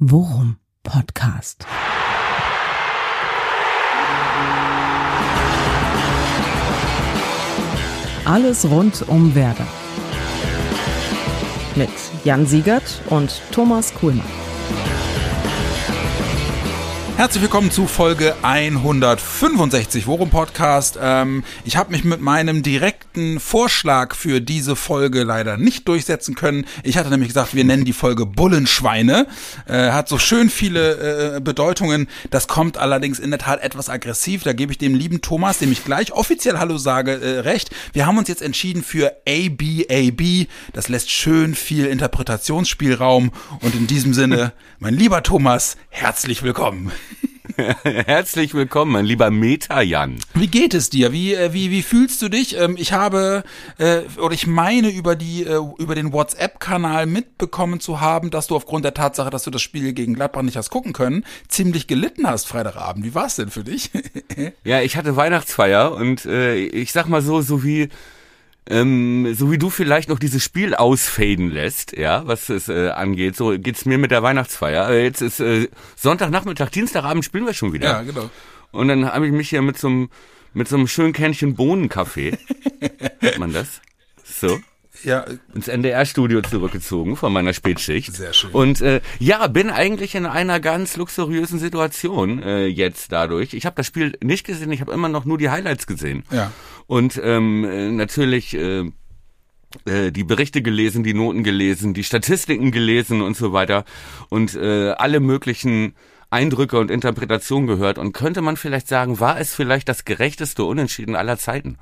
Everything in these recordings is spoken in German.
Worum Podcast. Alles rund um Werder. Mit Jan Siegert und Thomas Kuhlmann. Herzlich willkommen zu Folge 165 Worum Podcast. Ähm, ich habe mich mit meinem direkten Vorschlag für diese Folge leider nicht durchsetzen können. Ich hatte nämlich gesagt, wir nennen die Folge Bullenschweine. Äh, hat so schön viele äh, Bedeutungen. Das kommt allerdings in der Tat etwas aggressiv. Da gebe ich dem lieben Thomas, dem ich gleich offiziell Hallo sage, äh, recht. Wir haben uns jetzt entschieden für ABAB. Das lässt schön viel Interpretationsspielraum. Und in diesem Sinne, mein lieber Thomas, herzlich willkommen. Herzlich willkommen, mein lieber Meta-Jan. Wie geht es dir? Wie, äh, wie, wie fühlst du dich? Ähm, ich habe, äh, oder ich meine über die, äh, über den WhatsApp-Kanal mitbekommen zu haben, dass du aufgrund der Tatsache, dass du das Spiel gegen Gladbach nicht hast gucken können, ziemlich gelitten hast Freitagabend. Wie war es denn für dich? ja, ich hatte Weihnachtsfeier und äh, ich sag mal so, so wie ähm, so wie du vielleicht noch dieses Spiel ausfaden lässt, ja, was es äh, angeht, so geht's mir mit der Weihnachtsfeier. Äh, jetzt ist äh, Sonntagnachmittag, Dienstagabend spielen wir schon wieder. Ja, genau. Und dann habe ich mich hier mit so einem mit so einem schönen Kännchen Bohnenkaffee, hat man das? So ja. ins NDR-Studio zurückgezogen von meiner Spätschicht. Sehr schön. Und äh, ja, bin eigentlich in einer ganz luxuriösen Situation äh, jetzt dadurch. Ich habe das Spiel nicht gesehen, ich habe immer noch nur die Highlights gesehen. Ja. Und ähm, äh, natürlich äh, äh, die Berichte gelesen, die Noten gelesen, die Statistiken gelesen und so weiter. Und äh, alle möglichen Eindrücke und Interpretationen gehört. Und könnte man vielleicht sagen, war es vielleicht das gerechteste Unentschieden aller Zeiten?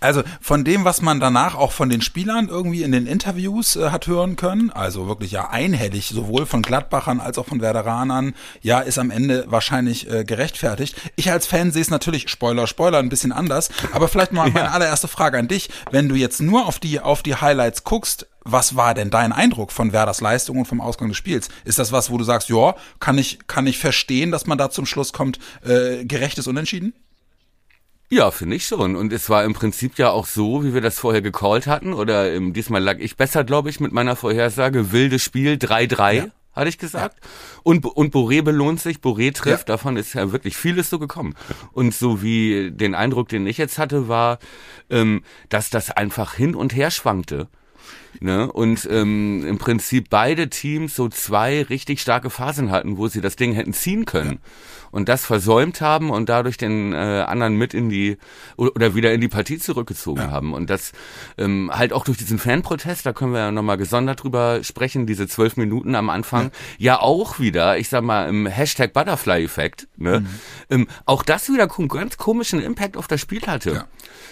Also von dem, was man danach auch von den Spielern irgendwie in den Interviews äh, hat hören können, also wirklich ja einhellig, sowohl von Gladbachern als auch von Werderanern, ja, ist am Ende wahrscheinlich äh, gerechtfertigt. Ich als Fan sehe es natürlich, Spoiler, Spoiler, ein bisschen anders, aber vielleicht mal meine allererste Frage an dich, wenn du jetzt nur auf die, auf die Highlights guckst, was war denn dein Eindruck von Werders Leistung und vom Ausgang des Spiels? Ist das was, wo du sagst, ja, kann ich, kann ich verstehen, dass man da zum Schluss kommt, äh, gerechtes Unentschieden? Ja, finde ich schon. Und es war im Prinzip ja auch so, wie wir das vorher gecallt hatten. Oder ähm, diesmal lag ich besser, glaube ich, mit meiner Vorhersage. Wildes Spiel, 3-3. Ja. Hatte ich gesagt. Ja. Und, und Boré belohnt sich, Boré trifft. Ja. Davon ist ja wirklich vieles so gekommen. Und so wie den Eindruck, den ich jetzt hatte, war, ähm, dass das einfach hin und her schwankte. Ne? Und ähm, im Prinzip beide Teams so zwei richtig starke Phasen hatten, wo sie das Ding hätten ziehen können. Ja. Und das versäumt haben und dadurch den äh, anderen mit in die oder wieder in die Partie zurückgezogen ja. haben. Und das ähm, halt auch durch diesen Fanprotest, da können wir ja nochmal gesondert drüber sprechen, diese zwölf Minuten am Anfang, ja. ja, auch wieder, ich sag mal, im Hashtag Butterfly-Effekt, ne? Mhm. Ähm, auch das wieder ganz komischen Impact auf das Spiel hatte.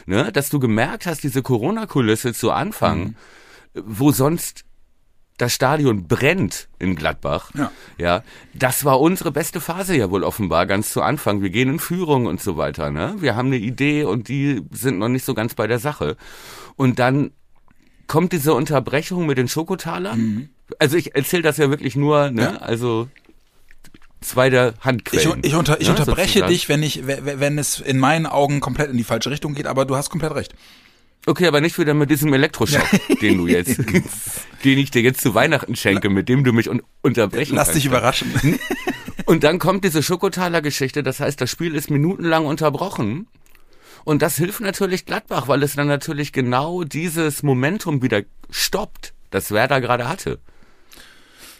Ne? Dass du gemerkt hast, diese Corona-Kulisse zu Anfang, mhm wo sonst das Stadion brennt in Gladbach. Ja. ja. Das war unsere beste Phase ja wohl offenbar ganz zu Anfang. Wir gehen in Führung und so weiter, ne? Wir haben eine Idee und die sind noch nicht so ganz bei der Sache. Und dann kommt diese Unterbrechung mit den Schokotalern. Mhm. Also ich erzähle das ja wirklich nur, ne? Ja. Also zwei der Handquellen. Ich, ich, unter, ich ne? unterbreche sozusagen. dich, wenn ich, wenn es in meinen Augen komplett in die falsche Richtung geht, aber du hast komplett recht. Okay, aber nicht wieder mit diesem Elektroschock, den du jetzt, den ich dir jetzt zu Weihnachten schenke, mit dem du mich un unterbrechen Lass kannst. dich überraschen. Und dann kommt diese Schokotaler-Geschichte, das heißt, das Spiel ist minutenlang unterbrochen. Und das hilft natürlich Gladbach, weil es dann natürlich genau dieses Momentum wieder stoppt, das Werder gerade hatte.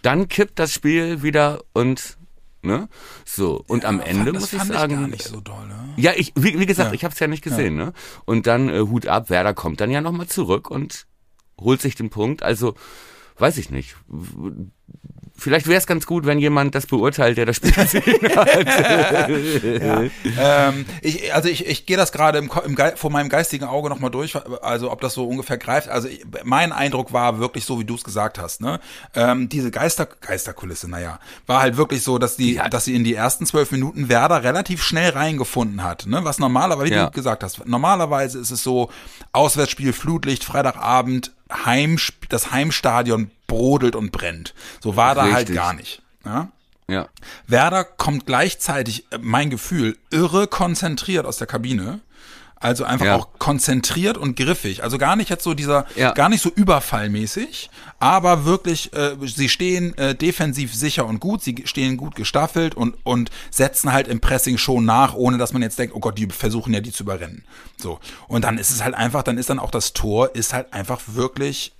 Dann kippt das Spiel wieder und Ne? So, und ja, am Ende fand, muss ich sagen. Ich so doll, ne? Ja, ich, wie, wie gesagt, ja. ich habe es ja nicht gesehen, ja. ne? Und dann äh, Hut ab, Werder kommt dann ja nochmal zurück und holt sich den Punkt. Also, weiß ich nicht vielleicht wäre es ganz gut, wenn jemand das beurteilt, der das Spiel gesehen hat. ja. ähm, ich, also ich, ich gehe das gerade im, im, vor meinem geistigen Auge nochmal durch, also ob das so ungefähr greift. Also ich, mein Eindruck war wirklich so, wie du es gesagt hast. Ne? Ähm, diese Geister, Geisterkulisse, naja, war halt wirklich so, dass die, ja. dass sie in die ersten zwölf Minuten Werder relativ schnell reingefunden hat. Ne? Was normalerweise, wie ja. du gesagt hast, normalerweise ist es so, Auswärtsspiel, Flutlicht, Freitagabend, Heim, das Heimstadion brodelt und brennt. So war da halt gar nicht. Ja? Ja. Werder kommt gleichzeitig, äh, mein Gefühl, irre konzentriert aus der Kabine. Also einfach Ja. auch konzentriert und griffig. Also gar nicht jetzt so dieser, Ja. gar nicht so überfallmäßig, aber wirklich, äh, sie stehen äh, defensiv sicher und gut, sie stehen gut gestaffelt und, und setzen halt im Pressing schon nach, ohne dass man jetzt denkt, oh Gott, die versuchen ja die zu überrennen. So. Und dann ist es halt einfach, dann ist dann auch das Tor, ist halt einfach wirklich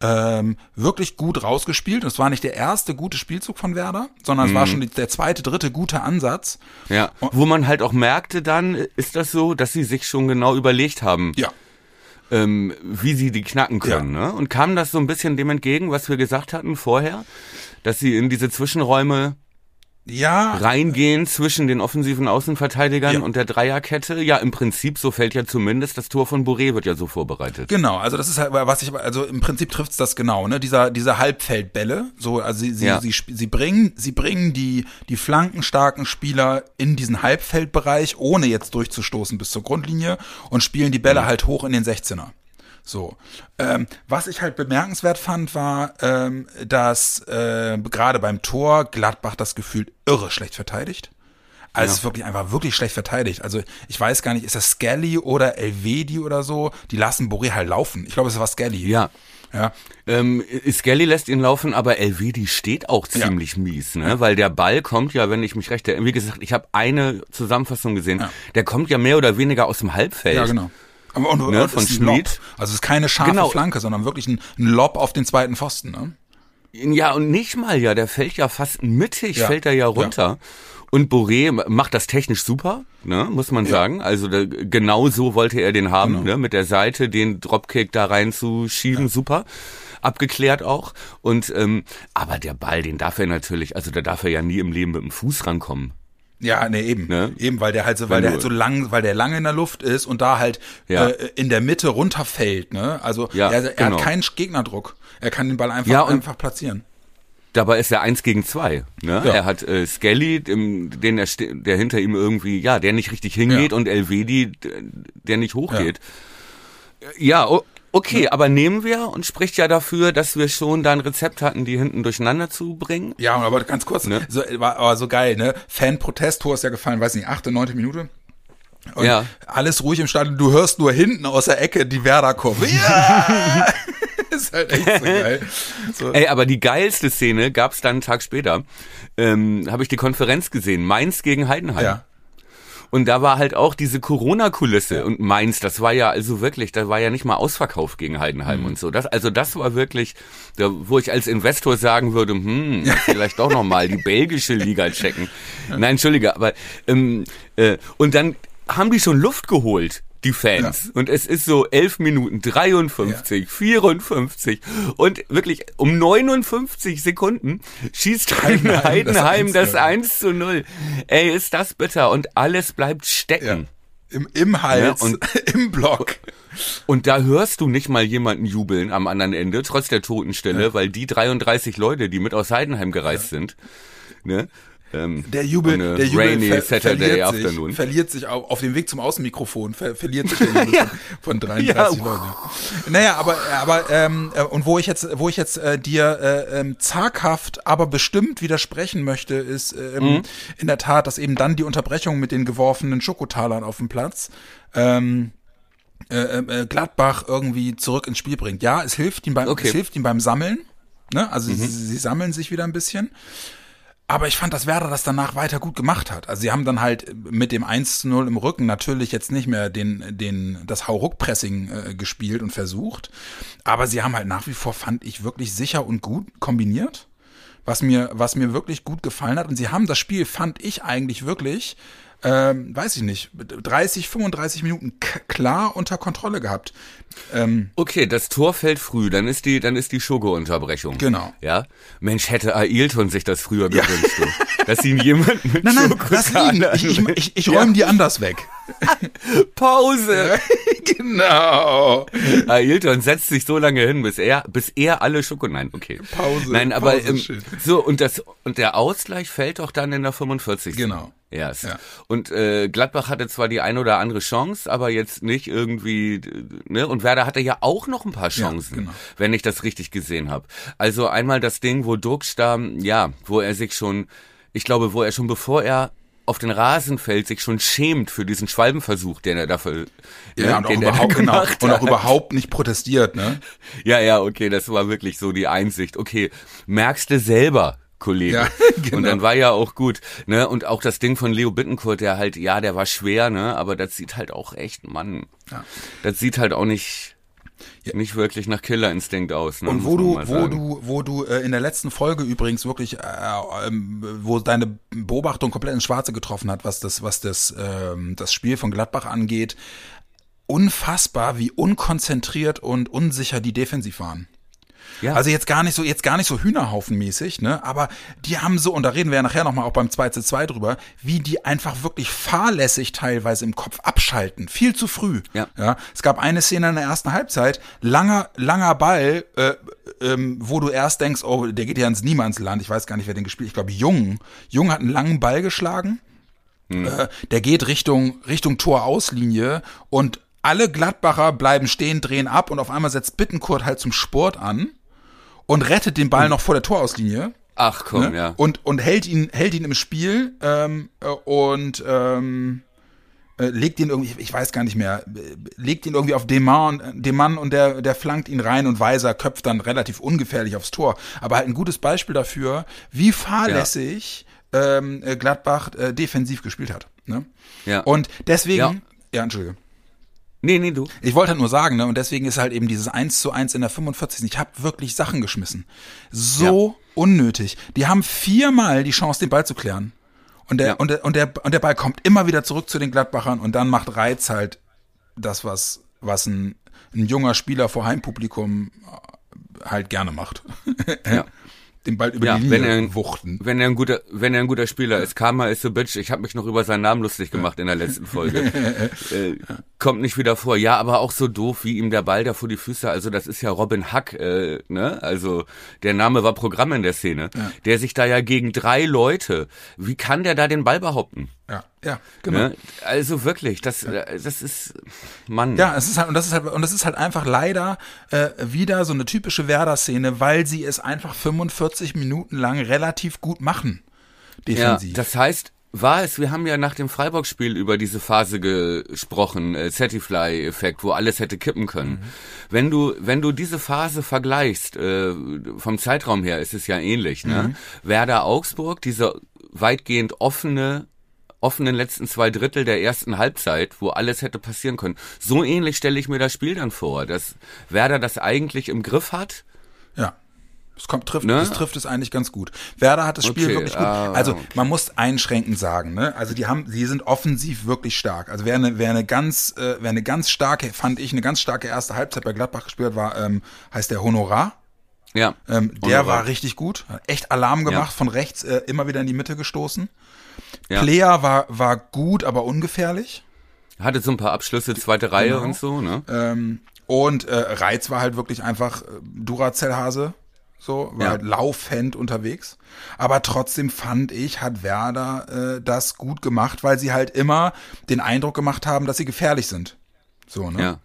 ähm, wirklich gut rausgespielt. Und es war nicht der erste gute Spielzug von Werder, sondern es Mhm. war schon die, der zweite, dritte gute Ansatz. Ja, wo man halt auch merkte dann, ist das so, dass sie sich schon genau überlegt haben, Ja, ähm, wie sie die knacken können. Ne? Und kam das so ein bisschen dem entgegen, was wir gesagt hatten vorher, dass sie in diese Zwischenräume ja, reingehen zwischen den offensiven Außenverteidigern Ja. und der Dreierkette. Ja, im Prinzip, so fällt ja zumindest das Tor von Boré wird ja so vorbereitet. Genau, also das ist halt, was ich, also im Prinzip trifft's das genau, ne? Dieser, diese Halbfeldbälle, so, also sie, sie, Ja. sie, sie bringen, sie bringen die, die flankenstarken Spieler in diesen Halbfeldbereich, ohne jetzt durchzustoßen bis zur Grundlinie und spielen die Bälle halt hoch in den 16er. So. Ähm, was ich halt bemerkenswert fand, war, ähm, dass äh, gerade beim Tor Gladbach das Gefühl irre schlecht verteidigt. Also es ist wirklich einfach wirklich schlecht verteidigt. Also ich weiß gar nicht, ist das Skelly oder Elvedi oder so? Die lassen Boré halt laufen. Ich glaube, es war Skelly. Ja. Ja. Ähm, Skelly lässt ihn laufen, aber Elvedi steht auch Ja. ziemlich mies, ne? Weil der Ball kommt ja, wenn ich mich recht erinnere, wie gesagt, ich habe eine Zusammenfassung gesehen, Ja. der kommt ja mehr oder weniger aus dem Halbfeld. Ja, genau. Aber und, Ne, und von. Schmid. Also es ist keine scharfe Genau. Flanke, sondern wirklich ein, ein Lob auf den zweiten Pfosten. Ne? Ja, und nicht mal ja, der fällt ja fast mittig, Ja. fällt er ja runter. Und Boré macht das technisch super, ne, muss man sagen. Also da, genau so wollte er den haben, Genau. ne, mit der Seite den Dropkick da reinzuschieben, super. Abgeklärt auch. Und ähm, aber der Ball, den darf er natürlich, also da darf er ja nie im Leben mit dem Fuß rankommen. Ja, nee, eben. Ne? Eben, weil der halt so, weil der halt so lang, weil der lange in der Luft ist und da halt Ja. äh, in der Mitte runterfällt, ne? Also Ja, er, er genau. hat keinen Gegnerdruck. Er kann den Ball einfach, Ja, einfach platzieren. Dabei ist er eins gegen zwei. Ne? Ja. Er hat äh, Skelly, dem, den er, der hinter ihm irgendwie, ja, der nicht richtig hingeht Ja. und Elvedi, der nicht hochgeht. Ja, o- okay, aber nehmen wir und spricht ja dafür, dass wir schon da ein Rezept hatten, die hinten durcheinander zu bringen. Ja, aber ganz kurz, Ne? so, war aber so geil, ne? Fan-Protest-Tor ist ja gefallen, weiß nicht, achte, neunte Minute. Und Ja. alles ruhig im Stadion, du hörst nur hinten aus der Ecke die Werder-Kurve. Ja! ist halt echt so geil. So. Ey, aber die geilste Szene gab's dann einen Tag später. Ähm, Habe ich die Konferenz gesehen, Mainz gegen Heidenheim. Ja. Und da war halt auch diese Corona-Kulisse und Mainz, das war ja also wirklich, da war ja nicht mal Ausverkauf gegen Heidenheim Mhm. und so. Das, also das war wirklich, da, wo ich als Investor sagen würde, hm, vielleicht doch noch mal die belgische Liga checken. Nein, entschuldige, aber ähm, äh, und dann haben die schon Luft geholt. Die Fans. Und es ist so 11 Minuten 53, 54 und wirklich um 59 Sekunden schießt Heidenheim Heidenheim, das das 1-0. 1 zu 0. Ey, ist das bitter und alles bleibt Ja. stecken. Im, Im Hals, Ja, und- im Block. Und da hörst du nicht mal jemanden jubeln am anderen Ende, trotz der Totenstelle, weil die 33 Leute, die mit aus Heidenheim gereist sind, ne? Ähm, Der Jubel, der Jubel rainy ver Saturday verliert, afternoon. sich, verliert sich auf, auf dem Weg zum Außenmikrofon, ver verliert sich der Jubel von, von 33 Ja. Leuten. Naja, aber, aber ähm, äh, und wo ich jetzt, wo ich jetzt äh, dir äh, ähm, zaghaft, aber bestimmt widersprechen möchte, ist ähm, Mhm. in der Tat, dass eben dann die Unterbrechung mit den geworfenen Schokotalern auf dem Platz ähm, äh, äh, Gladbach irgendwie zurück ins Spiel bringt. Ja, es hilft ihm beim, Okay. es hilft ihm beim Sammeln. Ne? Also sie, sie sammeln sich wieder ein bisschen. Aber ich fand, dass Werder das danach weiter gut gemacht hat. Also sie haben dann halt mit dem 1 zu 0 im Rücken natürlich jetzt nicht mehr den, den, das Hauruck-Pressing äh, gespielt und versucht. Aber sie haben halt nach wie vor, fand ich, wirklich sicher und gut kombiniert. Was mir, was mir wirklich gut gefallen hat. Und sie haben das Spiel, fand ich eigentlich wirklich, ähm, weiß ich nicht, 30, 35 Minuten klar unter Kontrolle gehabt. Ähm, Okay, das Tor fällt früh, dann ist die, dann ist die Schogo-Unterbrechung. Genau. Ja. Mensch, hätte Ailton sich das früher gewünscht, du. dass ihn jemand mit nein, nein, lass liegen. Ich, ich, ich, räume die anders weg. Pause. genau. Ailton setzt sich so lange hin, bis er, bis er alle Schoko, nein, okay. Pause, Nein, aber, Pause, ähm, so, und das, und der Ausgleich fällt doch dann in der 45. Genau. Erst. Ja. Und äh, Gladbach hatte zwar die ein oder andere Chance, aber jetzt nicht irgendwie, ne? Und Werder hatte ja auch noch ein paar Chancen, genau. wenn ich das richtig gesehen habe. Also einmal das Ding, wo Duxch da, ja, wo er sich schon, ich glaube, wo er schon bevor er auf den Rasen fällt, sich schon schämt für diesen Schwalbenversuch, den er dafür, Ja, und, auch er überhaupt, genau, und auch überhaupt nicht protestiert, ne? Ja, ja, okay, das war wirklich so die Einsicht. Okay, merkst du selber, Kollege. Ja, genau. Und dann war ja auch gut, ne? Und auch das Ding von Leo Bittencourt, der halt, ja, der war schwer, ne? Aber das sieht halt auch echt, Mann, Ja. das sieht halt auch nicht, nicht wirklich nach Killerinstinkt aus. Ne? Und wo du, wo du, wo du äh, in der letzten Folge übrigens wirklich, äh, ähm, wo deine Beobachtung komplett ins Schwarze getroffen hat, was das, was das, ähm, das Spiel von Gladbach angeht, unfassbar, wie unkonzentriert und unsicher die defensiv waren. Ja. Also jetzt gar nicht so, jetzt gar nicht so Hühnerhaufenmäßig, ne? Aber die haben so, und da reden wir ja nachher nochmal auch beim 2 zu 2 drüber, wie die einfach wirklich fahrlässig teilweise im Kopf abschalten. Viel zu früh. Ja. Ja. Es gab eine Szene in der ersten Halbzeit, langer, langer Ball, äh, ähm, wo du erst denkst, oh, der geht ja ins Niemandsland. Ich weiß gar nicht, wer den gespielt. Ich glaube, Jung. Jung hat einen langen Ball geschlagen. Äh, der geht Richtung, Richtung Torauslinie und alle Gladbacher bleiben stehen, drehen ab und auf einmal setzt Bittenkurt halt zum Sport an und rettet den Ball noch vor der Torauslinie. Ach komm, Ne? ja. Und, und hält ihn, hält ihn im Spiel ähm, äh, und ähm, äh, legt ihn irgendwie, ich weiß gar nicht mehr, äh, legt ihn irgendwie auf den Mann, den Mann und der, der flankt ihn rein und Weiser köpft dann relativ ungefährlich aufs Tor. Aber halt ein gutes Beispiel dafür, wie fahrlässig ähm, äh, Gladbach äh, defensiv gespielt hat. Ne? Ja. Und deswegen, Ja. ja, Entschuldige. Nee, nee, du. Ich wollte halt nur sagen, ne, und deswegen ist halt eben dieses 1 zu 1 in der 45. Ich habe wirklich Sachen geschmissen. So unnötig. Die haben viermal die Chance, den Ball zu klären. Und der, Ja. und, der, und, der, und der Ball kommt immer wieder zurück zu den Gladbachern und dann macht Reiz halt das, was, was ein, ein junger Spieler vor Heimpublikum äh, halt gerne macht. Ja. Den Ball über Ja, die wenn Linie er- wuchten. Wenn er ein guter, wenn er ein guter Spieler ist, Karma is a bitch. Ich habe mich noch über seinen Namen lustig gemacht in der letzten Folge. äh, kommt nicht wieder vor. Ja, aber auch so doof, wie ihm der Ball da vor die Füße. Also das ist ja Robin Hack, äh, ne? Also der Name war Programm in der Szene. Der sich da ja gegen drei Leute. Wie kann der da den Ball behaupten? Ja, ja, genau. Ne? Also wirklich, das, das ist, Mann. Ja, es ist halt und das ist halt und das ist halt einfach leider äh, wieder so eine typische Werder-Szene, weil sie es einfach 45 Minuten lang relativ gut machen Ja, defensiv. das heißt, war es, wir haben ja nach dem Freiburg-Spiel über diese Phase gesprochen, äh, Satisfly-Effekt, wo alles hätte kippen können. Wenn du, wenn du diese Phase vergleichst, äh, vom Zeitraum her ist es ja ähnlich, ne? Werder Augsburg, diese weitgehend offene, offenen letzten zwei Drittel der ersten Halbzeit, wo alles hätte passieren können. So ähnlich stelle ich mir das Spiel dann vor, dass Werder das eigentlich im Griff hat. ja. Es kommt, trifft, Ne? das trifft es eigentlich ganz gut. Werder hat das Spiel Okay, wirklich gut. ah, Also okay. man muss einschränkend sagen, ne? Also die haben, sie sind offensiv wirklich stark. Also wer eine, wer eine ganz, äh, wer eine ganz starke, fand ich, eine ganz starke erste Halbzeit bei Gladbach gespielt war, ähm, heißt der Honorar. Ja. Ähm, der Honorar. war richtig gut, hat echt Alarm gemacht, Ja. von rechts äh, immer wieder in die Mitte gestoßen. Ja. Player war, war gut, aber ungefährlich. Hatte so ein paar Abschlüsse, zweite Reihe Genau. und so, ne? Ähm, und äh, Reiz war halt wirklich einfach äh, Duracell-Hase. So, war Ja. halt laufend unterwegs. Aber trotzdem fand ich, hat Werder äh, das gut gemacht, weil sie halt immer den Eindruck gemacht haben, dass sie gefährlich sind. So, ne? Ja.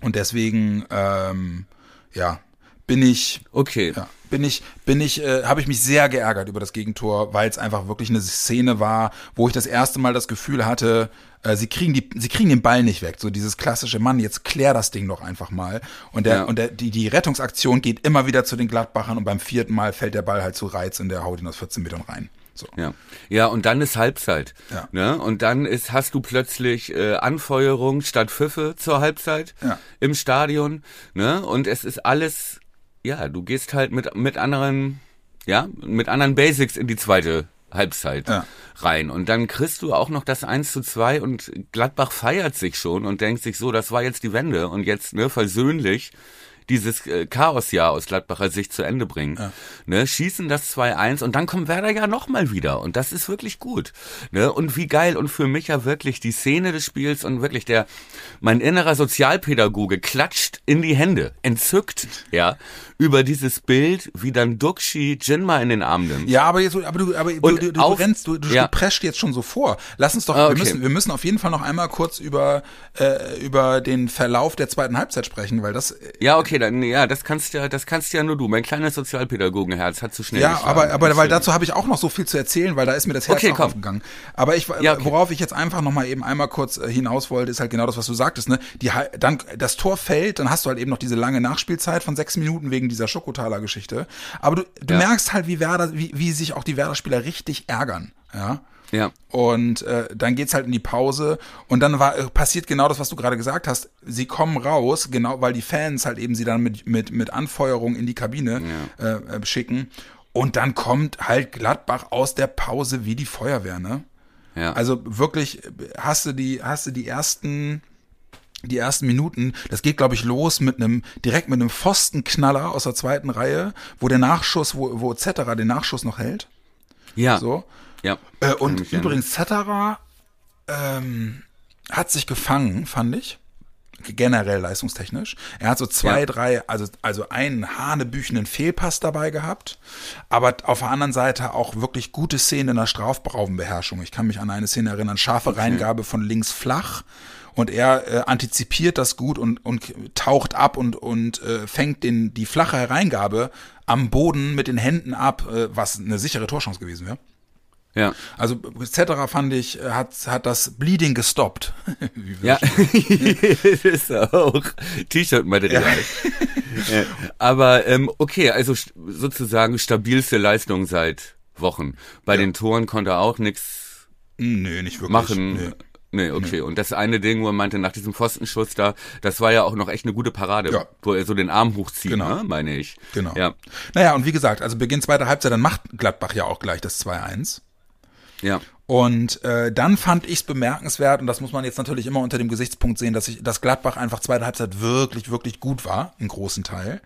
Und deswegen, ähm, ja, bin ich Okay. Ja, bin ich, bin ich, äh, habe ich mich sehr geärgert über das Gegentor, weil es einfach wirklich eine Szene war, wo ich das erste Mal das Gefühl hatte, äh, sie kriegen die, sie kriegen den Ball nicht weg. So dieses klassische Mann, jetzt klär das Ding doch einfach mal. Und der, Ja. und der, die, die Rettungsaktion geht immer wieder zu den Gladbachern und beim vierten Mal fällt der Ball halt zu Reiz und der haut ihn aus 14 Metern rein. So. Ja. ja, und dann ist Halbzeit. Ja. Ne? Und dann ist, hast du plötzlich äh, Anfeuerung statt Pfiffe zur Halbzeit Ja. im Stadion. Ne? Und es ist alles, ja, du gehst halt mit, mit anderen, ja, mit anderen Basics in die zweite Halbzeit Ja. rein. Und dann kriegst du auch noch das 1 zu 2 und Gladbach feiert sich schon und denkt sich so, das war jetzt die Wende und jetzt ne, versöhnlich dieses äh, Chaosjahr aus Gladbacher Sicht zu Ende bringen. Ne, schießen das 2-1 und dann kommt Werder ja nochmal wieder und das ist wirklich gut. Ne, und wie geil und für mich ja wirklich die Szene des Spiels und wirklich der, mein innerer Sozialpädagoge klatscht in die Hände, entzückt, ja, über dieses Bild, wie dann Duxi Jinma in den Arm nimmt. Ja, aber jetzt, aber du, aber du, Und du, du, auf- rennst, du, du, ja. prescht jetzt schon so vor. Lass uns doch, Ah, wir okay. müssen, wir müssen auf jeden Fall noch einmal kurz über, äh, über den Verlauf der zweiten Halbzeit sprechen, weil das, äh, Ja, okay, dann, ja, das kannst ja, das kannst ja nur du. Mein kleines Sozialpädagogenherz hat zu schnell Ja, aber, aber weil dazu habe ich auch noch so viel zu erzählen, weil da ist mir das Herz Okay, auch komm. aufgegangen. Aber ich, Ja, okay. worauf ich jetzt einfach noch mal eben einmal kurz äh, hinaus wollte, ist halt genau das, was du sagtest, ne? Die, dann, das Tor fällt, dann hast du halt eben noch diese lange Nachspielzeit von sechs Minuten wegen dieser Schokotaler-Geschichte. Aber du, du Ja. merkst halt, wie Werder, wie, wie sich auch die Werder-Spieler richtig ärgern, ja? Ja. Und äh, dann geht's halt in die Pause und dann war äh, passiert genau das, was du gerade gesagt hast. Sie kommen raus, genau, weil die Fans halt eben sie dann mit mit mit Anfeuerung in die Kabine äh, äh, schicken und dann kommt halt Gladbach aus der Pause wie die Feuerwehr, ne? Ja. Also wirklich hast du die hast du die ersten die ersten Minuten, das geht glaube ich los mit einem direkt mit einem Pfostenknaller aus der zweiten Reihe, wo der Nachschuss, wo wo Zetterer den Nachschuss noch hält, ja. so. Ja. Äh, und übrigens, Zetterer ähm, hat sich gefangen, fand ich. Generell leistungstechnisch. Er hat so zwei, Ja. drei, also, also einen hanebüchenden Fehlpass dabei gehabt, aber auf der anderen Seite auch wirklich gute Szenen in der Strafraubenbeherrschung. Ich kann mich an eine Szene erinnern, scharfe Reingabe von links flach und er äh, antizipiert das gut und, und taucht ab und, und äh, fängt den, die flache Hereingabe am Boden mit den Händen ab, äh, was eine sichere Torchance gewesen wäre. Ja. Also etc. fand ich, äh, hat, hat das Bleeding gestoppt. Ja, das ist auch T-Shirt-Material. Ja. Aber ähm, okay, also sozusagen stabilste Leistung seit Wochen. Bei den Toren konnte er auch nichts Nee, nicht wirklich. machen. Nee. Nee, okay. Und das eine Ding, wo er meinte, nach diesem Pfostenschuss da, das war ja auch noch echt eine gute Parade, Ja. wo er so den Arm hochzieht, Genau. ne, meine ich. Genau. Ja, Naja, und wie gesagt, also Beginn zweiter Halbzeit, dann macht Gladbach ja auch gleich das 2-1. Ja. Und äh, dann fand ich es bemerkenswert, und das muss man jetzt natürlich immer unter dem Gesichtspunkt sehen, dass ich, dass Gladbach einfach zweite Halbzeit wirklich, wirklich gut war, im großen Teil.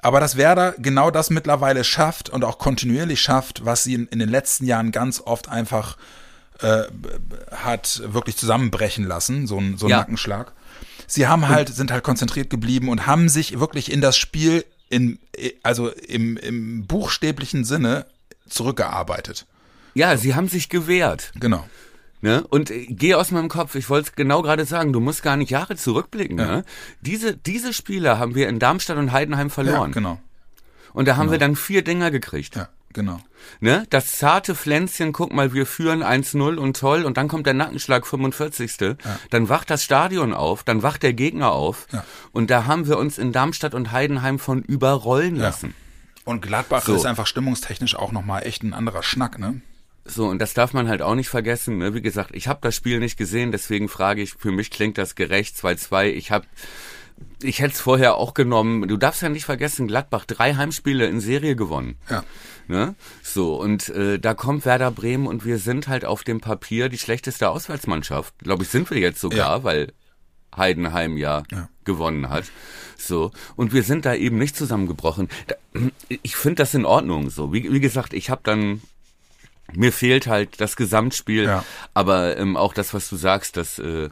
Aber dass Werder genau das mittlerweile schafft und auch kontinuierlich schafft, was sie in, in den letzten Jahren ganz oft einfach äh, hat wirklich zusammenbrechen lassen, so ein, so ein Ja. Nackenschlag. Sie haben halt, sind halt konzentriert geblieben und haben sich wirklich in das Spiel in, also im, im buchstäblichen Sinne zurückgearbeitet. Ja, sie haben sich gewehrt. Genau. Ne? Und äh, geh aus meinem Kopf, ich wollte es genau gerade sagen, du musst gar nicht Jahre zurückblicken. Ne? Diese, diese Spieler haben wir in Darmstadt und Heidenheim verloren. Ja, genau. Und da haben wir dann vier Dinger gekriegt. Ja, genau. Ne? Das zarte Pflänzchen, guck mal, wir führen 1-0 und toll. Und dann kommt der Nackenschlag 45. Dann wacht das Stadion auf, dann wacht der Gegner auf. Ja. Und da haben wir uns in Darmstadt und Heidenheim von überrollen lassen. Und Gladbach So. ist einfach stimmungstechnisch auch nochmal echt ein anderer Schnack, ne? So, und das darf man halt auch nicht vergessen. Ne? Wie gesagt, ich habe das Spiel nicht gesehen, deswegen frage ich, für mich klingt das gerecht, 2-2. Ich habe ich hätte es vorher auch genommen. Du darfst ja nicht vergessen, Gladbach drei Heimspiele in Serie gewonnen. Ja. Ne? So, und äh, da kommt Werder Bremen und wir sind halt auf dem Papier die schlechteste Auswärtsmannschaft. Glaube ich, sind wir jetzt sogar, Ja. weil Heidenheim ja, Ja. gewonnen hat. So, und wir sind da eben nicht zusammengebrochen. Ich finde das in Ordnung so. Wie, wie gesagt, ich habe dann mir fehlt halt das Gesamtspiel, Ja. aber ähm, auch das, was du sagst, das äh,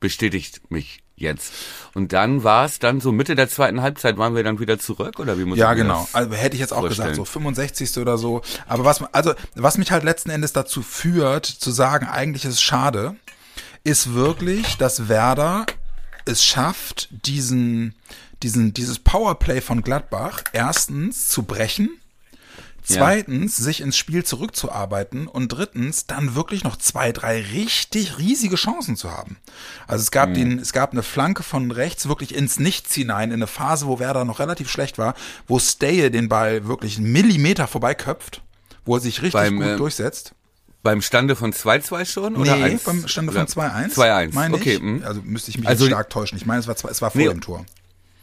bestätigt mich jetzt. Und dann war es dann so Mitte der zweiten Halbzeit waren wir dann wieder zurück oder wie muss Ja, genau. Also hätte ich jetzt auch vorstellen? gesagt, so 65. oder so. Aber was, also, was mich halt letzten Endes dazu führt, zu sagen, eigentlich ist es schade, ist wirklich, dass Werder es schafft, diesen, diesen, dieses Powerplay von Gladbach erstens zu brechen, zweitens sich ins Spiel zurückzuarbeiten und drittens dann wirklich noch zwei, drei richtig riesige Chancen zu haben. Also es Mhm. gab den, es gab eine Flanke von rechts wirklich ins Nichts hinein, in eine Phase, wo Werder noch relativ schlecht war, wo Steje den Ball wirklich einen Millimeter vorbeiköpft, wo er sich richtig Beim, gut äh, durchsetzt. Beim Stande von 2-2 schon oder nee, 1? beim Stande von 2-1. 2-1, meine okay. ich. hm. Also müsste ich mich Also- jetzt stark täuschen. Ich meine, es war, es war vor Nee. dem Tor.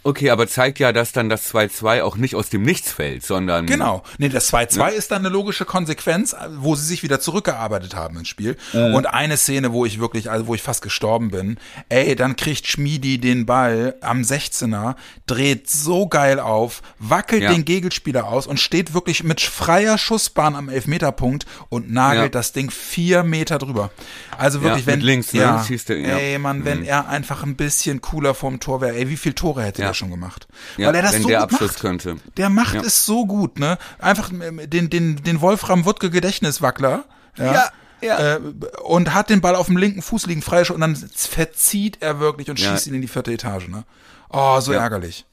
Okay, aber zeigt ja, dass dann das 2-2 auch nicht aus dem Nichts fällt, sondern Genau. Nee, das 2-2 ist dann eine logische Konsequenz, wo sie sich wieder zurückgearbeitet haben ins Spiel. Und eine Szene, wo ich wirklich, also wo ich fast gestorben bin, ey, dann kriegt Schmiedi den Ball am 16er, dreht so geil auf, wackelt Ja. den Gegenspieler aus und steht wirklich mit freier Schussbahn am Elfmeterpunkt und nagelt Ja. das Ding vier Meter drüber. Also wirklich, Ja, wenn, links, ne, ja, schießt er, ja. ey, Mann, wenn er einfach ein bisschen cooler vorm Tor wäre, ey, wie viel Tore hätte Ja. er schon gemacht? Ja, Weil er das wenn so der gut Abschluss macht. könnte. Der macht es so gut, ne? Einfach den, den, den Wolfram Wuttke Gedächtniswackler. Ja. Ja, ja. Äh, und hat den Ball auf dem linken Fuß liegen, frei und dann verzieht er wirklich und Ja. schießt ihn in die vierte Etage, ne? Oh, so Ja. ärgerlich.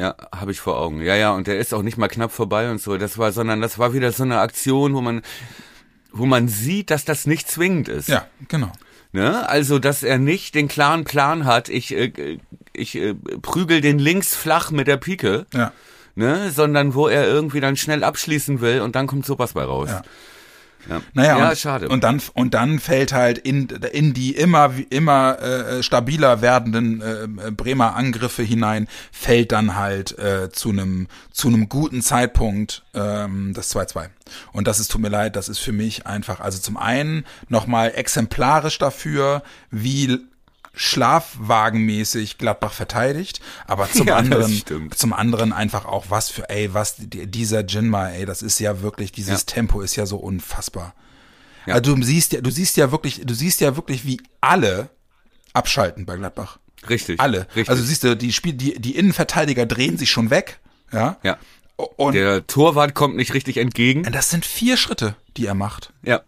Ja, habe ich vor Augen. Ja, ja, und der ist auch nicht mal knapp vorbei und so. Das war, sondern das war wieder so eine Aktion, wo man, wo man sieht, dass das nicht zwingend ist. Ja, genau. Ne? Also, dass er nicht den klaren Plan hat, ich, äh, ich äh, prügel den links flach mit der Pike, Ja. ne? sondern wo er irgendwie dann schnell abschließen will und dann kommt sowas bei raus. Ja. Ja, Naja, ja und, schade. Und dann, und dann fällt halt in, in die immer, immer äh, stabiler werdenden äh, Bremer Angriffe hinein, fällt dann halt äh, zu einem zu einem guten Zeitpunkt ähm, das 2-2. Und das ist, tut mir leid, das ist für mich einfach, also zum einen nochmal exemplarisch dafür, wie schlafwagenmäßig Gladbach verteidigt, aber zum Ja, anderen, zum anderen einfach auch was für, ey, was die- dieser Jinma, ey, das ist ja wirklich, dieses Ja. Tempo ist ja so unfassbar. Ja. Also du siehst ja, du siehst ja wirklich, du siehst ja wirklich, wie alle abschalten bei Gladbach. Richtig. Alle. Richtig. Also siehst du, die Spiel, die, die Innenverteidiger drehen sich schon weg, ja. ja. Und Der Torwart kommt nicht richtig entgegen. das sind vier Schritte, die er macht. Ja.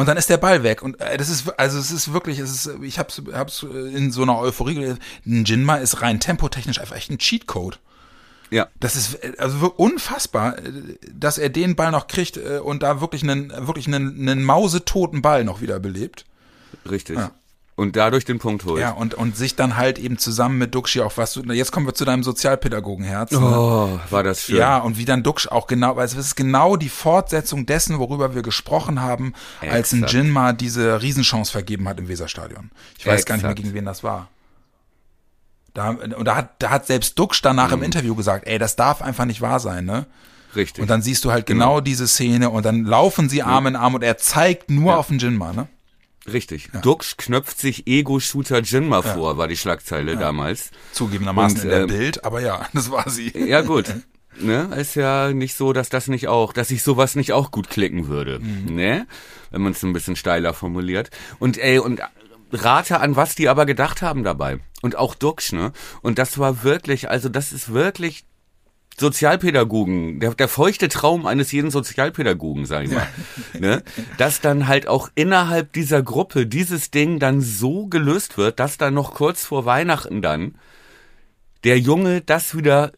Und dann ist der Ball weg. Und äh, das ist, also es ist wirklich, es ist, ich hab's, hab's in so einer Euphorie gelesen. Ein Jinma ist rein tempotechnisch einfach echt ein Cheatcode. Ja. Das ist äh, also unfassbar, äh, dass er den Ball noch kriegt und da wirklich einen, wirklich einen, einen mausetoten Ball noch wieder belebt. Richtig. Ja. Und dadurch den Punkt holt. Ja, und, und sich dann halt eben zusammen mit Duxi auch was, jetzt kommen wir zu deinem Sozialpädagogenherz. Ne? Oh, war das schön. Ja, und wie dann Dux auch genau, weil es ist genau die Fortsetzung dessen, worüber wir gesprochen haben, als ein Exakt. Jinma diese Riesenchance vergeben hat im Weserstadion. Ich weiß gar nicht mehr, Exakt. gegen wen das war. Da, und da hat, da hat selbst Dux danach Mhm. im Interview gesagt, ey, das darf einfach nicht wahr sein, ne? Richtig. Und dann siehst du halt genau, diese Szene und dann laufen sie Arm in Arm und er zeigt nur auf den Jinma, ne? Richtig. Dux knöpft sich Ego-Shooter Jinma vor, war die Schlagzeile damals. Zugegebenermaßen Und, in der ähm, Bild, aber ja, das war sie. Ja, gut. Ne, ist ja nicht so, dass das nicht auch, dass sich sowas nicht auch gut klicken würde. Mhm. Ne? Wenn man es ein bisschen steiler formuliert. Und ey, und rate an, was die aber gedacht haben dabei. Und auch Dux, ne? Und das war wirklich, also das ist wirklich Sozialpädagogen, der, der feuchte Traum eines jeden Sozialpädagogen, sag ich mal. Ne? Dass dann halt auch innerhalb dieser Gruppe dieses Ding dann so gelöst wird, dass dann noch kurz vor Weihnachten dann der Junge das wieder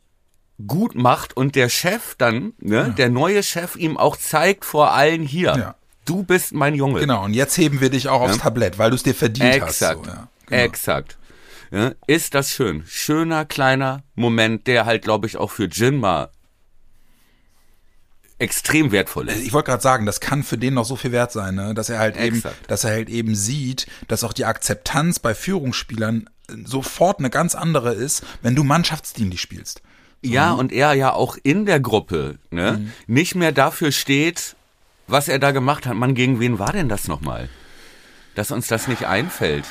gut macht und der Chef dann, ne, der neue Chef ihm auch zeigt vor allen hier, Ja. du bist mein Junge. Genau, und jetzt heben wir dich auch aufs Tablett, weil du es dir verdient Exakt. hast. So, ja, genau. Exakt. Ja, ist das schön. Schöner, kleiner Moment, der halt, glaube ich, auch für Jinma extrem wertvoll ist. Ich wollte gerade sagen, das kann für den noch so viel wert sein, ne? dass er halt eben, Exakt. dass er halt eben sieht, dass auch die Akzeptanz bei Führungsspielern sofort eine ganz andere ist, wenn du mannschaftsdienlich spielst. Ja, und er ja auch in der Gruppe ne, Mhm. nicht mehr dafür steht, was er da gemacht hat. Mann, gegen wen war denn das nochmal? Dass uns das nicht einfällt.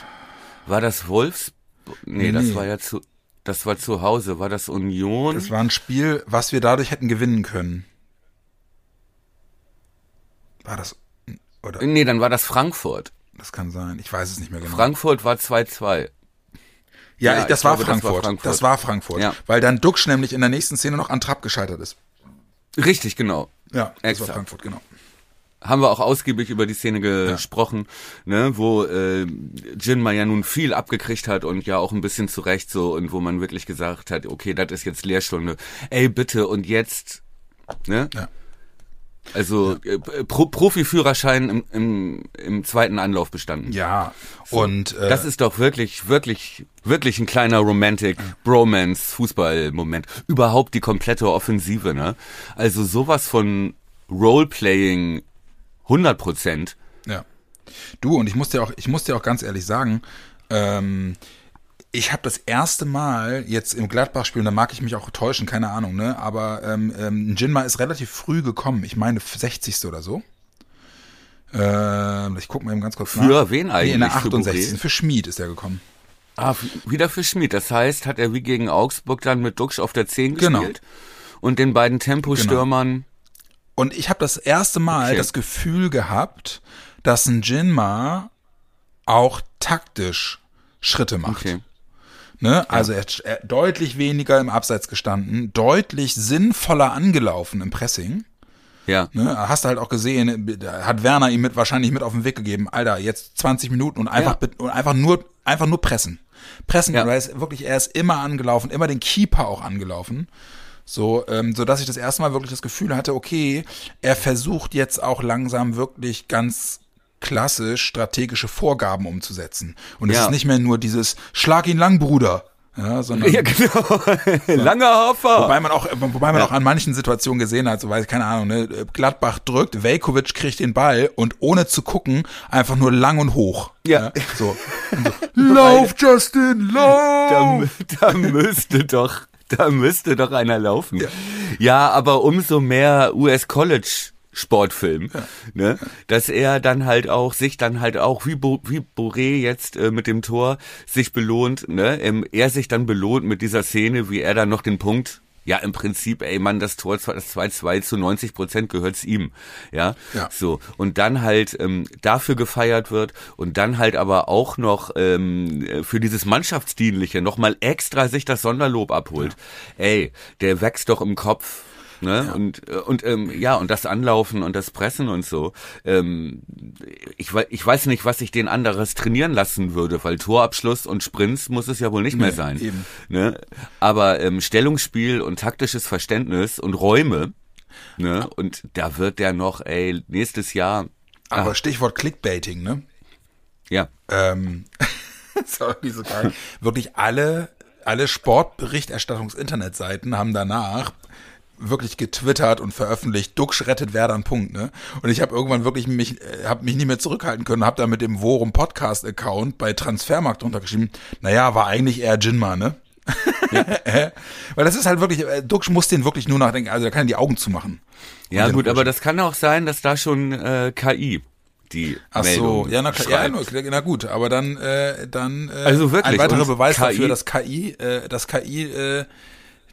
War das Wolfs? Nee, Nee, das war ja zu, das war zu Hause. War das Union? Das war ein Spiel, was wir dadurch hätten gewinnen können. War das oder nee, dann war das Frankfurt. das kann sein. Ich weiß es nicht mehr genau. Frankfurt war 2-2. ja, ja, ich, das, ich war glaube, das war Frankfurt. Frankfurt. Das war Frankfurt, Ja. weil dann Duxch nämlich in der nächsten Szene noch an Trapp gescheitert ist. Richtig, genau. Ja, das Exakt. war Frankfurt, genau. Haben wir auch ausgiebig über die Szene gesprochen, ne, wo äh, Jinma ja nun viel abgekriegt hat und ja auch ein bisschen zurecht so und wo man wirklich gesagt hat, okay, das ist jetzt Lehrstunde. Ey, bitte und jetzt, ne? Ja. Also äh, Pro Profiführerschein im, im, im zweiten Anlauf bestanden. Ja, und äh, Das ist doch wirklich, wirklich, wirklich ein kleiner Romantic Bromance Fußballmoment. Überhaupt die komplette Offensive, ne? Also sowas von Roleplaying 100 Prozent. Ja. Du, und ich muss dir auch, ich muss dir auch ganz ehrlich sagen, ähm, ich habe das erste Mal jetzt im Gladbach-Spiel, und da mag ich mich auch täuschen, keine Ahnung, ne? Aber ähm, ähm, Jinma ist relativ früh gekommen, ich meine 60. oder so. Ähm, ich gucke mal eben ganz kurz nach. Für wen Nee, eigentlich? in der Für 68. Boré? Für Schmied ist er gekommen. Ah, wieder für Schmid. Das heißt, hat er wie gegen Augsburg dann mit Duxch auf der 10 Genau. gespielt und den beiden Tempostürmern. Und ich habe das erste Mal Okay. das Gefühl gehabt, dass ein Jinma auch taktisch Schritte macht. Okay. Ne? Also er, er deutlich weniger im Abseits gestanden, deutlich sinnvoller angelaufen im Pressing. Ja. Ne? Hast du halt auch gesehen, hat Werner ihm mit wahrscheinlich mit auf den Weg gegeben, Alter, jetzt 20 Minuten und einfach, Ja. und einfach nur, einfach nur pressen. Pressen, Ja. weil es wirklich, er ist immer angelaufen, immer den Keeper auch angelaufen. So, ähm, so dass ich das erste Mal wirklich das Gefühl hatte, okay, er versucht jetzt auch langsam wirklich ganz klassisch strategische Vorgaben umzusetzen. Und es Ja. ist nicht mehr nur dieses Schlag ihn lang, Bruder. Ja, sondern Ja, genau. Langer Hopfer. Wobei man auch, wobei man auch an manchen Situationen gesehen hat, so weiß ich keine Ahnung, ne, Gladbach drückt, Velkovic kriegt den Ball und ohne zu gucken einfach nur lang und hoch. Ja. so. Und so lauf, Justin, da, lauf! mü- da müsste doch, da müsste doch einer laufen. Ja, aber umso mehr US College Sportfilm, ne, dass er dann halt auch sich dann halt auch wie Bo, wie Boré jetzt äh, mit dem Tor sich belohnt, ne, ähm, er sich dann belohnt mit dieser Szene, wie er dann noch den Punkt ja, im Prinzip, ey Mann, das Tor, das 2-2 zu 90 Prozent gehört's ihm. Ja? Ja. So. Und dann halt ähm, dafür gefeiert wird und dann halt aber auch noch ähm, äh, für dieses Mannschaftsdienliche nochmal extra sich das Sonderlob abholt. Ey, der wächst doch im Kopf. Ne? Und, äh, und ähm, ja, und das Anlaufen und das Pressen und so. Ähm, ich, ich weiß nicht, was ich den anderes trainieren lassen würde, weil Torabschluss und Sprints muss es ja wohl nicht mehr Nee, sein. eben. Ne? Aber ähm, Stellungsspiel und taktisches Verständnis und Räume, ne? Und da wird der noch, ey, nächstes Jahr, Aber Stichwort Clickbaiting, ne? ja, Ähm, nicht so geil. Wirklich alle, alle Sportberichterstattungs-Internetseiten haben danach wirklich getwittert und veröffentlicht, Duxch rettet Werder einen Punkt, ne? Und ich habe irgendwann wirklich mich, äh, habe mich nicht mehr zurückhalten können, habe da mit dem Worum Podcast Account bei Transfermarkt drunter geschrieben, naja, war eigentlich eher Jinma, ne? Weil das ist halt wirklich, äh, Duxch muss den wirklich nur nachdenken, also der kann die Augen zumachen. Ja, gut, aber das kann auch sein, dass da schon äh, KI die Ach so, Meldung ja na, ja, na, gut, aber dann, äh, dann äh, Also wirklich, ein weiterer Beweis KI dafür, dass KI, äh, dass KI äh,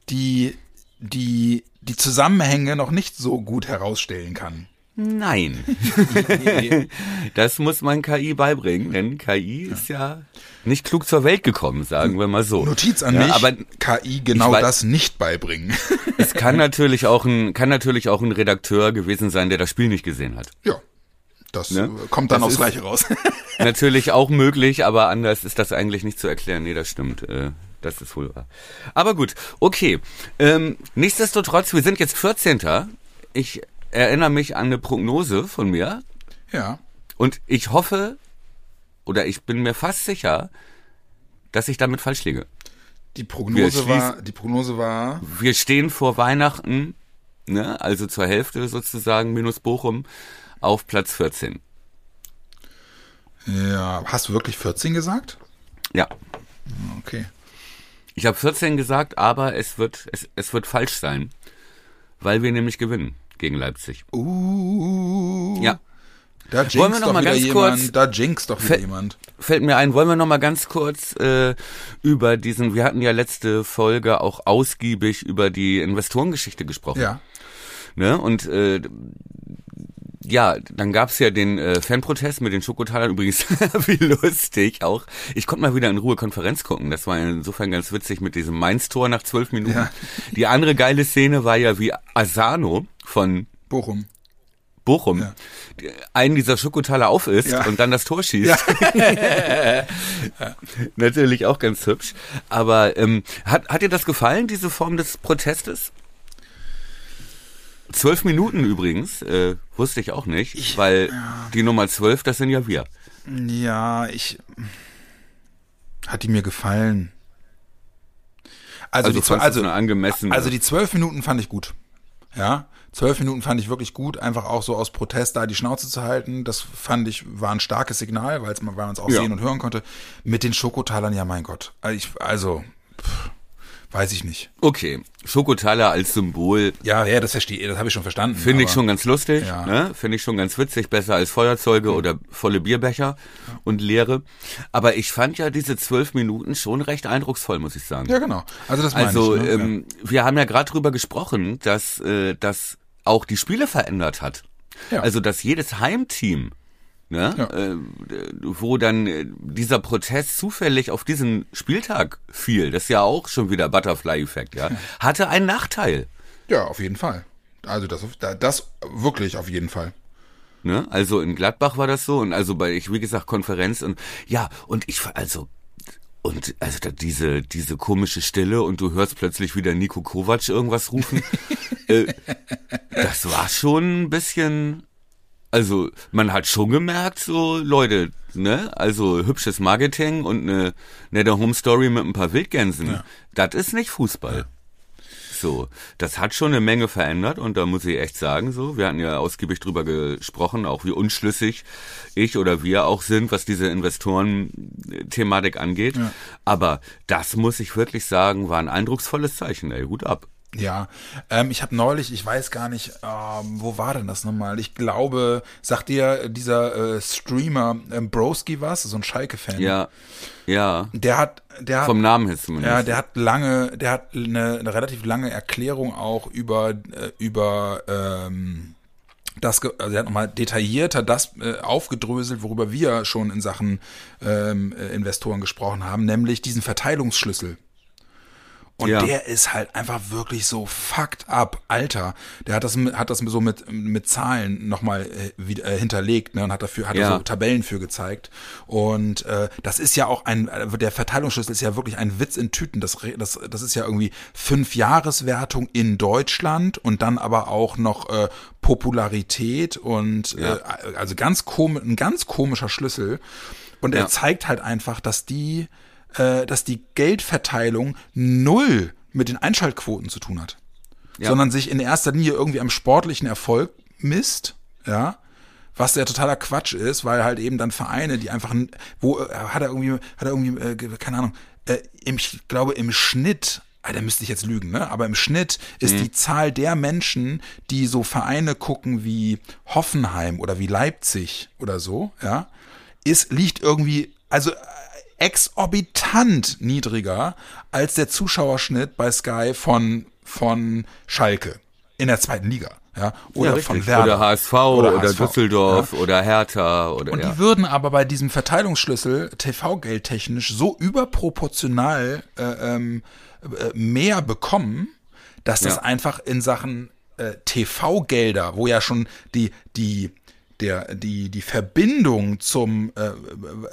die die die Zusammenhänge noch nicht so gut herausstellen kann. Nein, das muss man KI beibringen, denn KI ist ja nicht klug zur Welt gekommen, sagen wir mal so. Notiz an ja, mich, Aber KI genau wei- das nicht beibringen. es kann natürlich auch ein kann natürlich auch ein Redakteur gewesen sein, der das Spiel nicht gesehen hat. ja, das Ne? äh, kommt dann Das aufs Gleiche raus. Natürlich auch möglich, aber anders ist das eigentlich nicht zu erklären. Nee, das stimmt. Äh, das ist wohl wahr. Aber gut, okay. Ähm, nichtsdestotrotz, wir sind jetzt 14. Ich erinnere mich an eine Prognose von mir ja, und ich hoffe oder ich bin mir fast sicher, dass ich damit falsch liege. die Prognose war, die Prognose war, Wir stehen vor Weihnachten, ne, also zur Hälfte sozusagen minus Bochum auf Platz 14. ja, hast du wirklich 14 gesagt? Ja. Okay. Ich habe 14 gesagt, aber es wird, es, es wird falsch sein, weil wir nämlich gewinnen gegen Leipzig. Uh, Ja. Da Wollen wir noch doch mal wieder ganz jemand, kurz- da jinxt doch wieder jemand. Fällt mir ein, wollen wir noch mal ganz kurz äh, über diesen, wir hatten ja letzte Folge auch ausgiebig über die Investorengeschichte gesprochen. Ja. Ne? Und äh, ja, dann gab's ja den äh, Fanprotest mit den Schokotalern. Übrigens, wie lustig auch. Ich konnte mal wieder in Ruhe Konferenz gucken. Das war insofern ganz witzig mit diesem Mainz-Tor nach zwölf Minuten. Ja. Die andere geile Szene war ja, wie Asano von Bochum. Bochum Ja. einen dieser Schokotaler aufisst Ja. und dann das Tor schießt. Natürlich auch ganz hübsch. Aber ähm, hat, hat dir das gefallen, diese Form des Protestes? Zwölf Minuten übrigens, äh, wusste ich auch nicht, weil die Nummer zwölf, das sind ja wir. Ja, ich. Hat die mir gefallen. Also, die, zwei, du also, eine angemessene. also die zwölf Minuten fand ich gut. Ja, zwölf Minuten fand ich wirklich gut, einfach auch so aus Protest da die Schnauze zu halten. Das fand ich, war ein starkes Signal, weil man, weil man es auch Ja. sehen und hören konnte. Mit den Schokotalern, ja mein Gott. Also, ich, also pff, weiß ich nicht. okay, Schokotaler als Symbol Ja, ja, das verstehe, das habe ich schon verstanden. Finde ich schon ganz lustig, Ja. ne? finde ich schon ganz witzig, besser als Feuerzeuge oder volle Bierbecher und leere. Aber ich fand ja diese zwölf Minuten schon recht eindrucksvoll, muss ich sagen. Ja, genau. Also das meine also ich. Ne? ähm, wir haben ja gerade drüber gesprochen, dass äh, das auch die Spiele verändert hat. Ja. Also dass jedes Heimteam Ne? Ja. Äh, wo dann äh, dieser Protest zufällig auf diesen Spieltag fiel, das ist ja auch schon wieder Butterfly-Effekt, ja, hatte einen Nachteil. ja. ja, auf jeden Fall. Also das, das wirklich auf jeden Fall. Ne? Also in Gladbach war das so und also bei ich wie gesagt Konferenz und ja und ich also und also da diese diese komische Stille und du hörst plötzlich wieder Nico Kovac irgendwas rufen. äh, das war schon ein bisschen also man hat schon gemerkt so Leute, ne? Also hübsches Marketing und eine nette Home Story mit ein paar Wildgänsen. Ja. Das ist nicht Fußball. Ja. So, das hat schon eine Menge verändert und da muss ich echt sagen, so, wir hatten ja ausgiebig drüber gesprochen, auch wie unschlüssig ich oder wir auch sind, was diese Investoren-Thematik angeht. Ja. Aber das muss ich wirklich sagen, war ein eindrucksvolles Zeichen, ey, Hut ab. Ja, ähm, ich habe neulich, ich weiß gar nicht, ähm, wo war denn das nochmal? Ich glaube, sagt dir dieser äh, Streamer ähm, Broski was, so ein Schalke-Fan? Ja, ja. Der hat, der hat, vom Namen her zumindest. Ja, der hat lange, der hat eine, eine relativ lange Erklärung auch über äh, über ähm, das, also er hat nochmal detaillierter das äh, aufgedröselt, worüber wir schon in Sachen ähm, äh, Investoren gesprochen haben, nämlich diesen Verteilungsschlüssel. Und ja. der ist halt einfach wirklich so fucked up, Alter. Der hat das, hat das so mit, mit Zahlen nochmal äh, wieder, äh, hinterlegt, ne, und hat dafür, hat ja. so Tabellen für gezeigt. Und äh, das ist ja auch ein, der Verteilungsschlüssel ist ja wirklich ein Witz in Tüten. Das, das, das ist ja irgendwie fünf Jahreswertung in Deutschland und dann aber auch noch äh, Popularität und ja. äh, also ganz komisch, ein ganz komischer Schlüssel. Und er zeigt halt einfach, dass die äh, dass die Geldverteilung null mit den Einschaltquoten zu tun hat. Ja. Sondern sich in erster Linie irgendwie am sportlichen Erfolg misst, ja, was ja totaler Quatsch ist, weil halt eben dann Vereine, die einfach, wo äh, hat er irgendwie, hat er irgendwie, äh, keine Ahnung, äh, im, ich glaube im Schnitt ah, da müsste ich jetzt lügen, ne? Aber im Schnitt ist mhm. die Zahl der Menschen, die so Vereine gucken wie Hoffenheim oder wie Leipzig oder so, ja, ist, liegt irgendwie, also exorbitant niedriger als der Zuschauerschnitt bei Sky von, von Schalke in der zweiten Liga. Ja, oder ja, von Werder. Oder HSV oder, oder HSV, Düsseldorf ja. oder Hertha oder Und die würden aber bei diesem Verteilungsschlüssel TV-geldtechnisch so überproportional äh, ähm, äh, mehr bekommen, dass das einfach in Sachen äh, TV-Gelder, wo ja schon die, die der, die, die Verbindung zum, äh,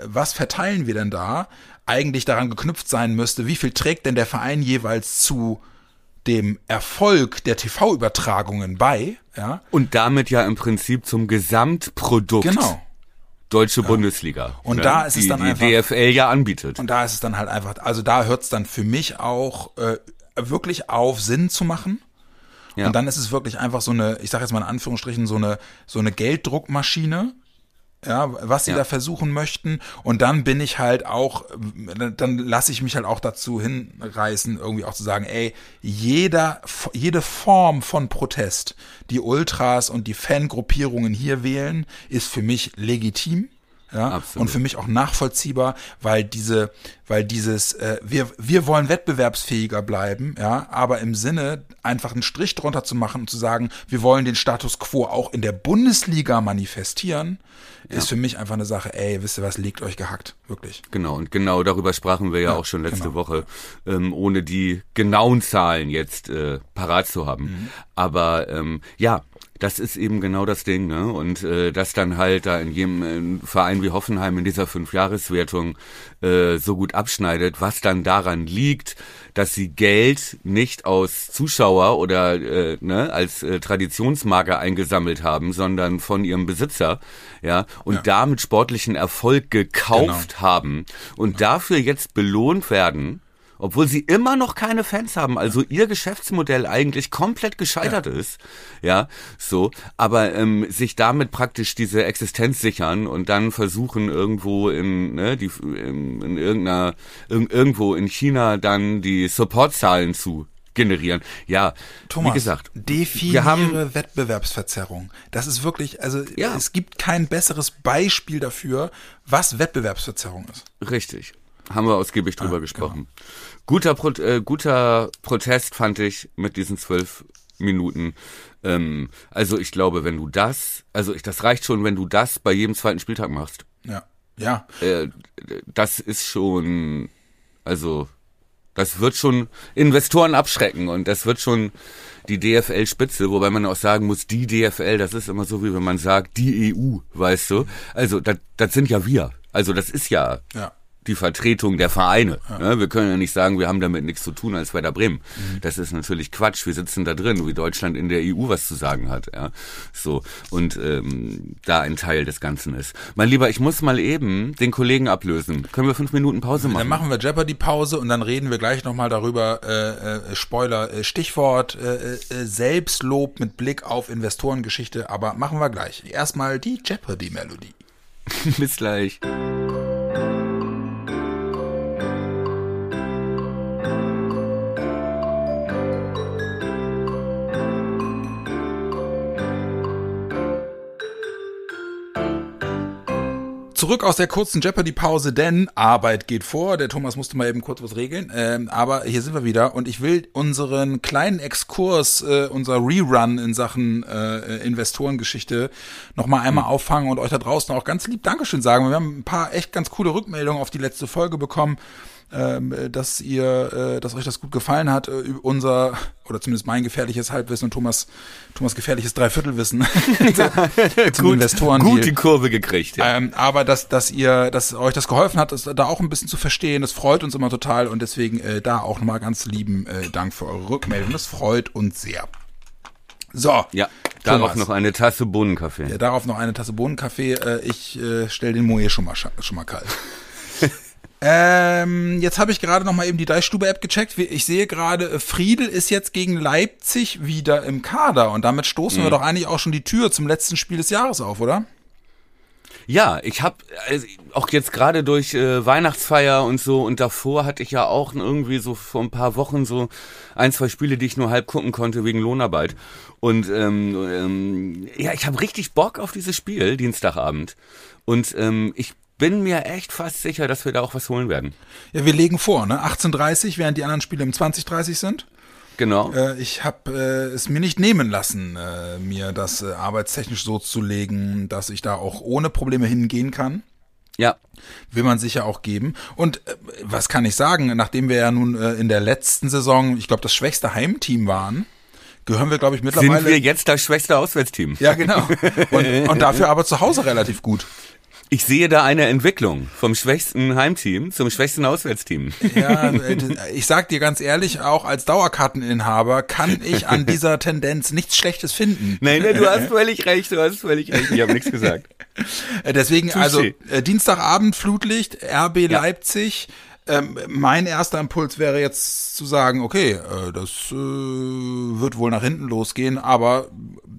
was verteilen wir denn da, eigentlich daran geknüpft sein müsste, wie viel trägt denn der Verein jeweils zu dem Erfolg der TV-Übertragungen bei, ja. Und damit ja im Prinzip zum Gesamtprodukt. Genau. Deutsche ja. Bundesliga. Und ne? da ist die, es dann die einfach. Die DFL ja anbietet. Und da ist es dann halt einfach, also da hört es dann für mich auch äh, wirklich auf, Sinn zu machen. Ja. Und dann ist es wirklich einfach so eine, ich sage jetzt mal in Anführungsstrichen, so eine, so eine Gelddruckmaschine, ja, was sie ja. da versuchen möchten. Und dann bin ich halt auch, dann lasse ich mich halt auch dazu hinreißen, irgendwie auch zu sagen, ey, jeder, jede Form von Protest, die Ultras und die Fangruppierungen hier wählen, ist für mich legitim. Ja, Absolut. und für mich auch nachvollziehbar, weil diese, weil dieses, äh, wir, wir wollen wettbewerbsfähiger bleiben, ja, aber im Sinne einfach einen Strich drunter zu machen und zu sagen, wir wollen den Status quo auch in der Bundesliga manifestieren, ja. ist für mich einfach eine Sache, ey, wisst ihr was, legt euch gehackt, wirklich. Genau, und genau darüber sprachen wir ja, ja auch schon letzte genau. Woche, ähm, ohne die genauen Zahlen jetzt äh, parat zu haben. Mhm. Aber ähm, ja, das ist eben genau das Ding, ne? Und äh, das dann halt da in jedem in Verein wie Hoffenheim in dieser Fünfjahreswertung äh, so gut abschneidet, was dann daran liegt, dass sie Geld nicht aus Zuschauer oder äh, ne, als äh, Traditionsmarke eingesammelt haben, sondern von ihrem Besitzer, ja, und ja. damit sportlichen Erfolg gekauft genau. haben und genau. dafür jetzt belohnt werden obwohl sie immer noch keine Fans haben, also ihr Geschäftsmodell eigentlich komplett gescheitert ja. ist, ja, so, aber ähm, sich damit praktisch diese Existenz sichern und dann versuchen irgendwo in, ne, die, in, in irgendeiner, in, irgendwo in China dann die Supportzahlen zu generieren. Ja, Thomas, wie gesagt, definiere wir haben Wettbewerbsverzerrung. Das ist wirklich, also ja. es gibt kein besseres Beispiel dafür, was Wettbewerbsverzerrung ist. Richtig. Haben wir ausgiebig drüber ah, gesprochen. Genau. Guter, Pro äh, guter Protest fand ich mit diesen zwölf Minuten. Ähm, also ich glaube, wenn du das, also ich, das reicht schon, wenn du das bei jedem zweiten Spieltag machst. Ja. Ja. Äh, das ist schon, also Das wird schon Investoren abschrecken und das wird schon die DFL-Spitze, wobei man auch sagen muss, die DFL, das ist immer so, wie wenn man sagt, die EU, weißt du. Also das, das sind ja wir. Also das ist ja, Ja. Die Vertretung der Vereine. Ne? Wir können ja nicht sagen, wir haben damit nichts zu tun als Werder Bremen. Das ist natürlich Quatsch. Wir sitzen da drin, wie Deutschland in der EU was zu sagen hat. Ja? So und ähm, da ein Teil des Ganzen ist. Mein Lieber, ich muss mal eben den Kollegen ablösen. Können wir fünf Minuten Pause machen? Dann machen wir Jeopardy-Pause und dann reden wir gleich nochmal darüber, äh, äh, Spoiler, äh, Stichwort äh, äh, Selbstlob mit Blick auf Investorengeschichte, aber machen wir gleich. Erstmal die Jeopardy-Melodie. Bis gleich. Zurück aus der kurzen Jeopardy-Pause, denn Arbeit geht vor. Der Thomas musste mal eben kurz was regeln. Ähm, aber hier sind wir wieder und ich will unseren kleinen Exkurs, äh, unser Rerun in Sachen äh, Investorengeschichte nochmal einmal auffangen und euch da draußen auch ganz lieb Dankeschön sagen. Wir haben ein paar echt ganz coole Rückmeldungen auf die letzte Folge bekommen. Ähm, dass ihr, äh, dass euch das gut gefallen hat, äh, unser oder zumindest mein gefährliches Halbwissen und Thomas Thomas gefährliches Dreiviertelwissen zum Investoren. gut die Kurve gekriegt. Ja. Ähm, aber dass, dass ihr, dass euch das geholfen hat, das da auch ein bisschen zu verstehen, das freut uns immer total und deswegen äh, da auch nochmal ganz lieben äh, Dank für eure Rückmeldung. Das freut uns sehr. So. ja, darauf Thomas. noch eine Tasse Bohnenkaffee. Ja, darauf noch eine Tasse Bohnenkaffee. Äh, ich äh, stelle den Moe schon mal, schon mal kalt. ähm, jetzt habe ich gerade noch mal eben die Deichstube-App gecheckt. Ich sehe gerade, äh, Friedel ist jetzt gegen Leipzig wieder im Kader und damit stoßen wir doch eigentlich auch schon die Tür zum letzten Spiel des Jahres auf, oder? Ja, ich habe also auch jetzt gerade durch äh, Weihnachtsfeier und so und davor hatte ich ja auch irgendwie so vor ein paar Wochen so ein, zwei Spiele, die ich nur halb gucken konnte wegen Lohnarbeit. Und ähm, ähm, ja, ich habe richtig Bock auf dieses Spiel, Dienstagabend. Und ähm, ich bin mir echt fast sicher, dass wir da auch was holen werden. Ja, wir legen vor, ne? 18.30 während die anderen Spiele um 20.30 sind. Genau. Äh, ich habe äh, es mir nicht nehmen lassen, äh, mir das äh, arbeitstechnisch so zu legen, dass ich da auch ohne Probleme hingehen kann. Ja. Will man sicher auch geben. Und äh, was kann ich sagen, nachdem wir ja nun äh, in der letzten Saison, ich glaube, das schwächste Heimteam waren, gehören wir, glaube ich, mittlerweile. Sind wir jetzt das schwächste Auswärtsteam? ja, genau. Und, und dafür aber zu Hause relativ gut. Ich sehe da eine Entwicklung vom schwächsten Heimteam zum schwächsten Auswärtsteam. Ja, äh, ich sag dir ganz ehrlich, auch als Dauerkarteninhaber kann ich an dieser Tendenz nichts Schlechtes finden. Nein, nein, du hast völlig recht, du hast völlig recht. Ich habe nichts gesagt. Äh, Deswegen, Touché. also äh, Dienstagabend Flutlicht, RB Ja. Leipzig. Ähm, mein erster Impuls wäre jetzt zu sagen, okay, äh, das äh, wird wohl nach hinten losgehen, aber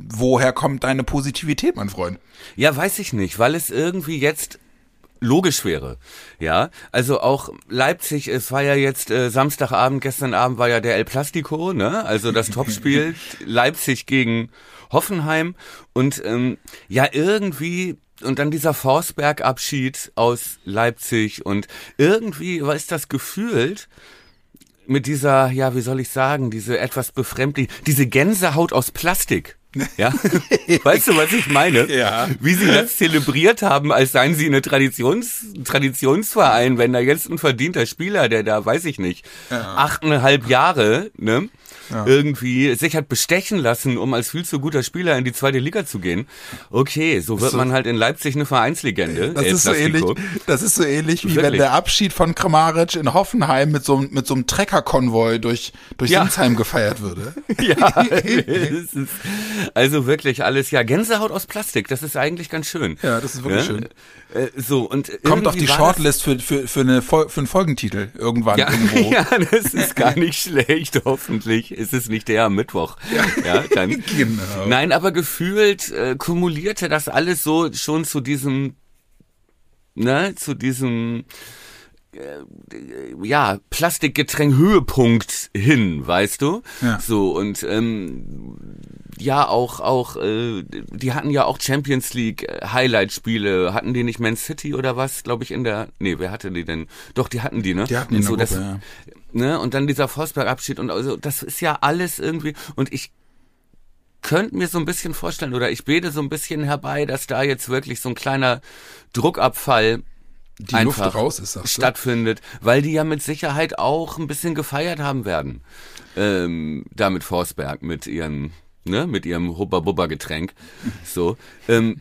woher kommt deine Positivität, mein Freund? Ja, weiß ich nicht, weil es irgendwie jetzt logisch wäre. Ja, also auch Leipzig, es war ja jetzt äh, Samstagabend, gestern Abend war ja der El Plastico, ne? Also das Topspiel Leipzig gegen Hoffenheim und ähm, ja irgendwie und dann dieser Forsberg-Abschied aus Leipzig und irgendwie war ist das gefühlt mit dieser, ja, wie soll ich sagen, diese etwas befremdlich, diese Gänsehaut aus Plastik. Ja, weißt du, was ich meine? Ja. Wie sie das zelebriert haben, als seien sie eine Traditions, Traditionsverein, wenn da jetzt ein verdienter Spieler, der da, weiß ich nicht, achteinhalb Jahre, ne, irgendwie sich hat bestechen lassen, um als viel zu guter Spieler in die zweite Liga zu gehen. Okay, so wird so- man halt in Leipzig eine Vereinslegende. Das ist so ähnlich, das ist so ähnlich wie wenn Wirklich. der Abschied von Kramaric in Hoffenheim mit so, einem- mit so einem Treckerkonvoi durch, durch Ja. Sinsheim gefeiert würde. Ja, ist also wirklich alles, ja, Gänsehaut aus Plastik, das ist eigentlich ganz schön. Ja, das ist wirklich Ja? schön. Äh, so, und Kommt auf die Shortlist für, für, für, eine, für einen Folgentitel irgendwann ja, irgendwo. ja, das ist gar nicht schlecht, hoffentlich ist es nicht der am Mittwoch. Ja, dann. Genau. Nein, aber gefühlt äh, kumulierte das alles so schon zu diesem, ne, zu diesem äh, ja, Plastikgetränk-Höhepunkt hin, weißt du? Ja. So, und ähm, ja, auch, auch, äh, die hatten ja auch Champions League äh, Highlight-Spiele. Hatten die nicht Man City oder was, glaube ich, in der. Nee, wer hatte die denn? Doch, die hatten die, ne? Die hatten die in so, der das, Gruppe, ne? Und dann dieser Forsberg-Abschied und also, das ist ja alles irgendwie. Und ich könnte mir so ein bisschen vorstellen, oder ich bete so ein bisschen herbei, dass da jetzt wirklich so ein kleiner Druckabfall Die einfach Luft raus ist, sagst stattfindet, weil die ja mit Sicherheit auch ein bisschen gefeiert haben werden. Ähm, da mit Forsberg, mit ihren, ne, mit ihrem Hubba-Bubba-Getränk. So. Ähm,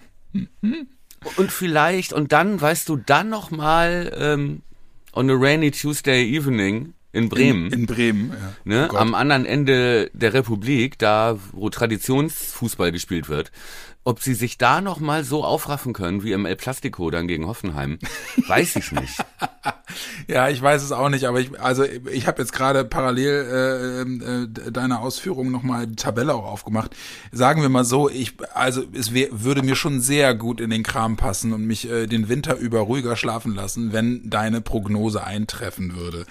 und vielleicht, und dann, weißt du, dann noch mal ähm, on a rainy Tuesday evening in Bremen. In, in Bremen, ja. Ne, Oh am anderen Ende der Republik, da wo Traditionsfußball gespielt wird, ob sie sich da noch mal so aufraffen können wie im El Plastico dann gegen Hoffenheim, weiß ich nicht. Ja, ich weiß es auch nicht, aber ich, also ich habe jetzt gerade parallel äh, äh, deiner Ausführungen nochmal die Tabelle auch aufgemacht. Sagen wir mal so, ich, also es wär, würde mir schon sehr gut in den Kram passen und mich äh, den Winter über ruhiger schlafen lassen, wenn deine Prognose eintreffen würde.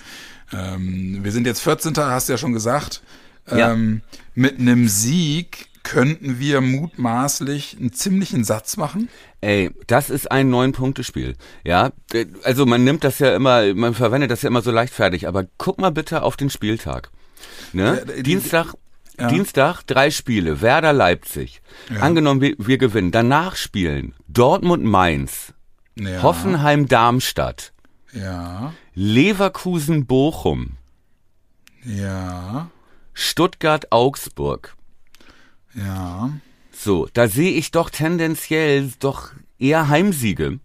Ähm, wir sind jetzt 14. hast du ja schon gesagt. Ja. Ähm, mit einem Sieg könnten wir mutmaßlich einen ziemlichen Satz machen. Ey, das ist ein Neun-Punkte-Spiel. Ja, also man nimmt das ja immer, man verwendet das ja immer so leichtfertig, aber guck mal bitte auf den Spieltag. Ne? Ja, die- Dienstag, Ja. Dienstag drei Spiele, Werder Leipzig. Angenommen, wir, wir gewinnen. Danach spielen Dortmund Mainz, Ja. Hoffenheim Darmstadt, Ja. Leverkusen Bochum, Ja. Stuttgart Augsburg. Ja. So, da sehe ich doch tendenziell doch eher Heimsiege.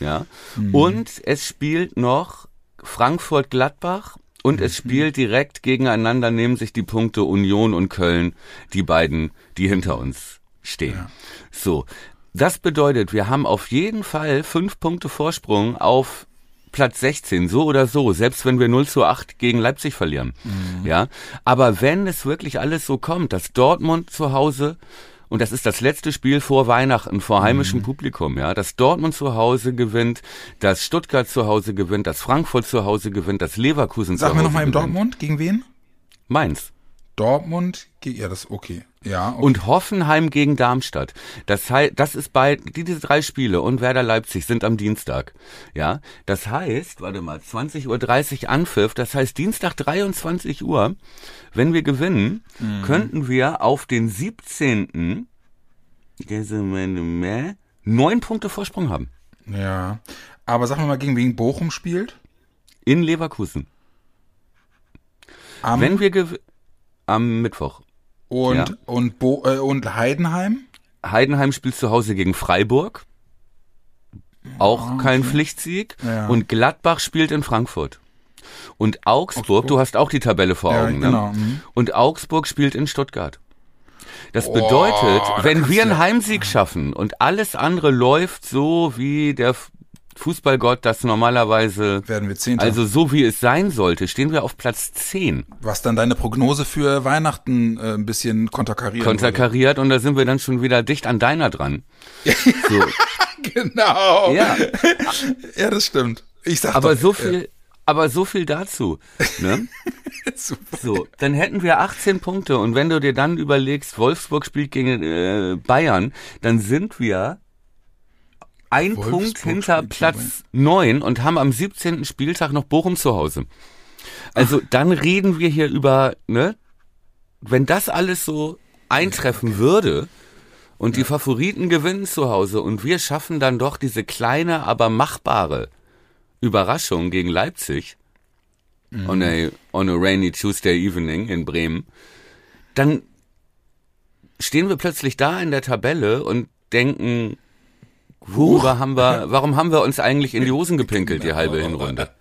Ja. Und es spielt noch Frankfurt Gladbach und es spielt direkt gegeneinander nehmen sich die Punkte Union und Köln, die beiden, die hinter uns stehen. So. Das bedeutet, wir haben auf jeden Fall fünf Punkte Vorsprung auf Platz 16, so oder so, selbst wenn wir 0 zu 8 gegen Leipzig verlieren. Ja. Aber wenn es wirklich alles so kommt, dass Dortmund zu Hause und das ist das letzte Spiel vor Weihnachten, vor heimischem Publikum, ja, dass Dortmund zu Hause gewinnt, dass Stuttgart zu Hause gewinnt, dass Frankfurt zu Hause gewinnt, dass Leverkusen Sag zu mir Hause nochmal im gewinnt. Dortmund, gegen wen? Mainz. Dortmund, ja, das ist okay. Ja, okay. Und Hoffenheim gegen Darmstadt. Das heißt, das ist bei, diese drei Spiele und Werder Leipzig sind am Dienstag. Ja. Das heißt, warte mal, 20.30 Uhr Anpfiff, das heißt Dienstag 23 Uhr, wenn wir gewinnen, Mhm. könnten wir auf den 17. neun Punkte Vorsprung haben. ja. Aber sag mal, gegen wen Bochum spielt? In Leverkusen. Am, Wenn wir gew- am Mittwoch. und, ja. und, Bo, äh, und Heidenheim? Heidenheim spielt zu Hause gegen Freiburg. Auch kein Pflichtsieg. Ja. Und Gladbach spielt in Frankfurt. Und Augsburg, Augsburg. du hast auch die Tabelle vor Ja, Augen, genau, ne? mhm. Und Augsburg spielt in Stuttgart. Das Oh, bedeutet, da wenn wir einen Heimsieg schaffen und alles andere läuft so, wie der Fußballgott das normalerweise, Werden wir Zehnter. also so wie es sein sollte, stehen wir auf Platz 10 Was dann deine Prognose für Weihnachten äh, ein bisschen konterkarieren würde. konterkariert und da sind wir dann schon wieder dicht an deiner dran. So, Genau. ja. Ja, das stimmt. Ich sag Aber doch, so viel, aber so viel dazu. Ne? Äh, super. So, dann hätten wir 18 Punkte und wenn du dir dann überlegst, Wolfsburg spielt gegen äh, Bayern, dann sind wir ein Wolfsburg Punkt hinter Platz 9 und haben am 17. Spieltag noch Bochum zu Hause. Also dann reden wir hier über, ne, wenn das alles so eintreffen würde und die Favoriten gewinnen zu Hause und wir schaffen dann doch diese kleine, aber machbare Überraschung gegen Leipzig on, a, on a rainy Tuesday evening in Bremen, dann stehen wir plötzlich da in der Tabelle und denken, worüber haben wir, warum haben wir uns eigentlich in die Hosen gepinkelt, die halbe Hinrunde?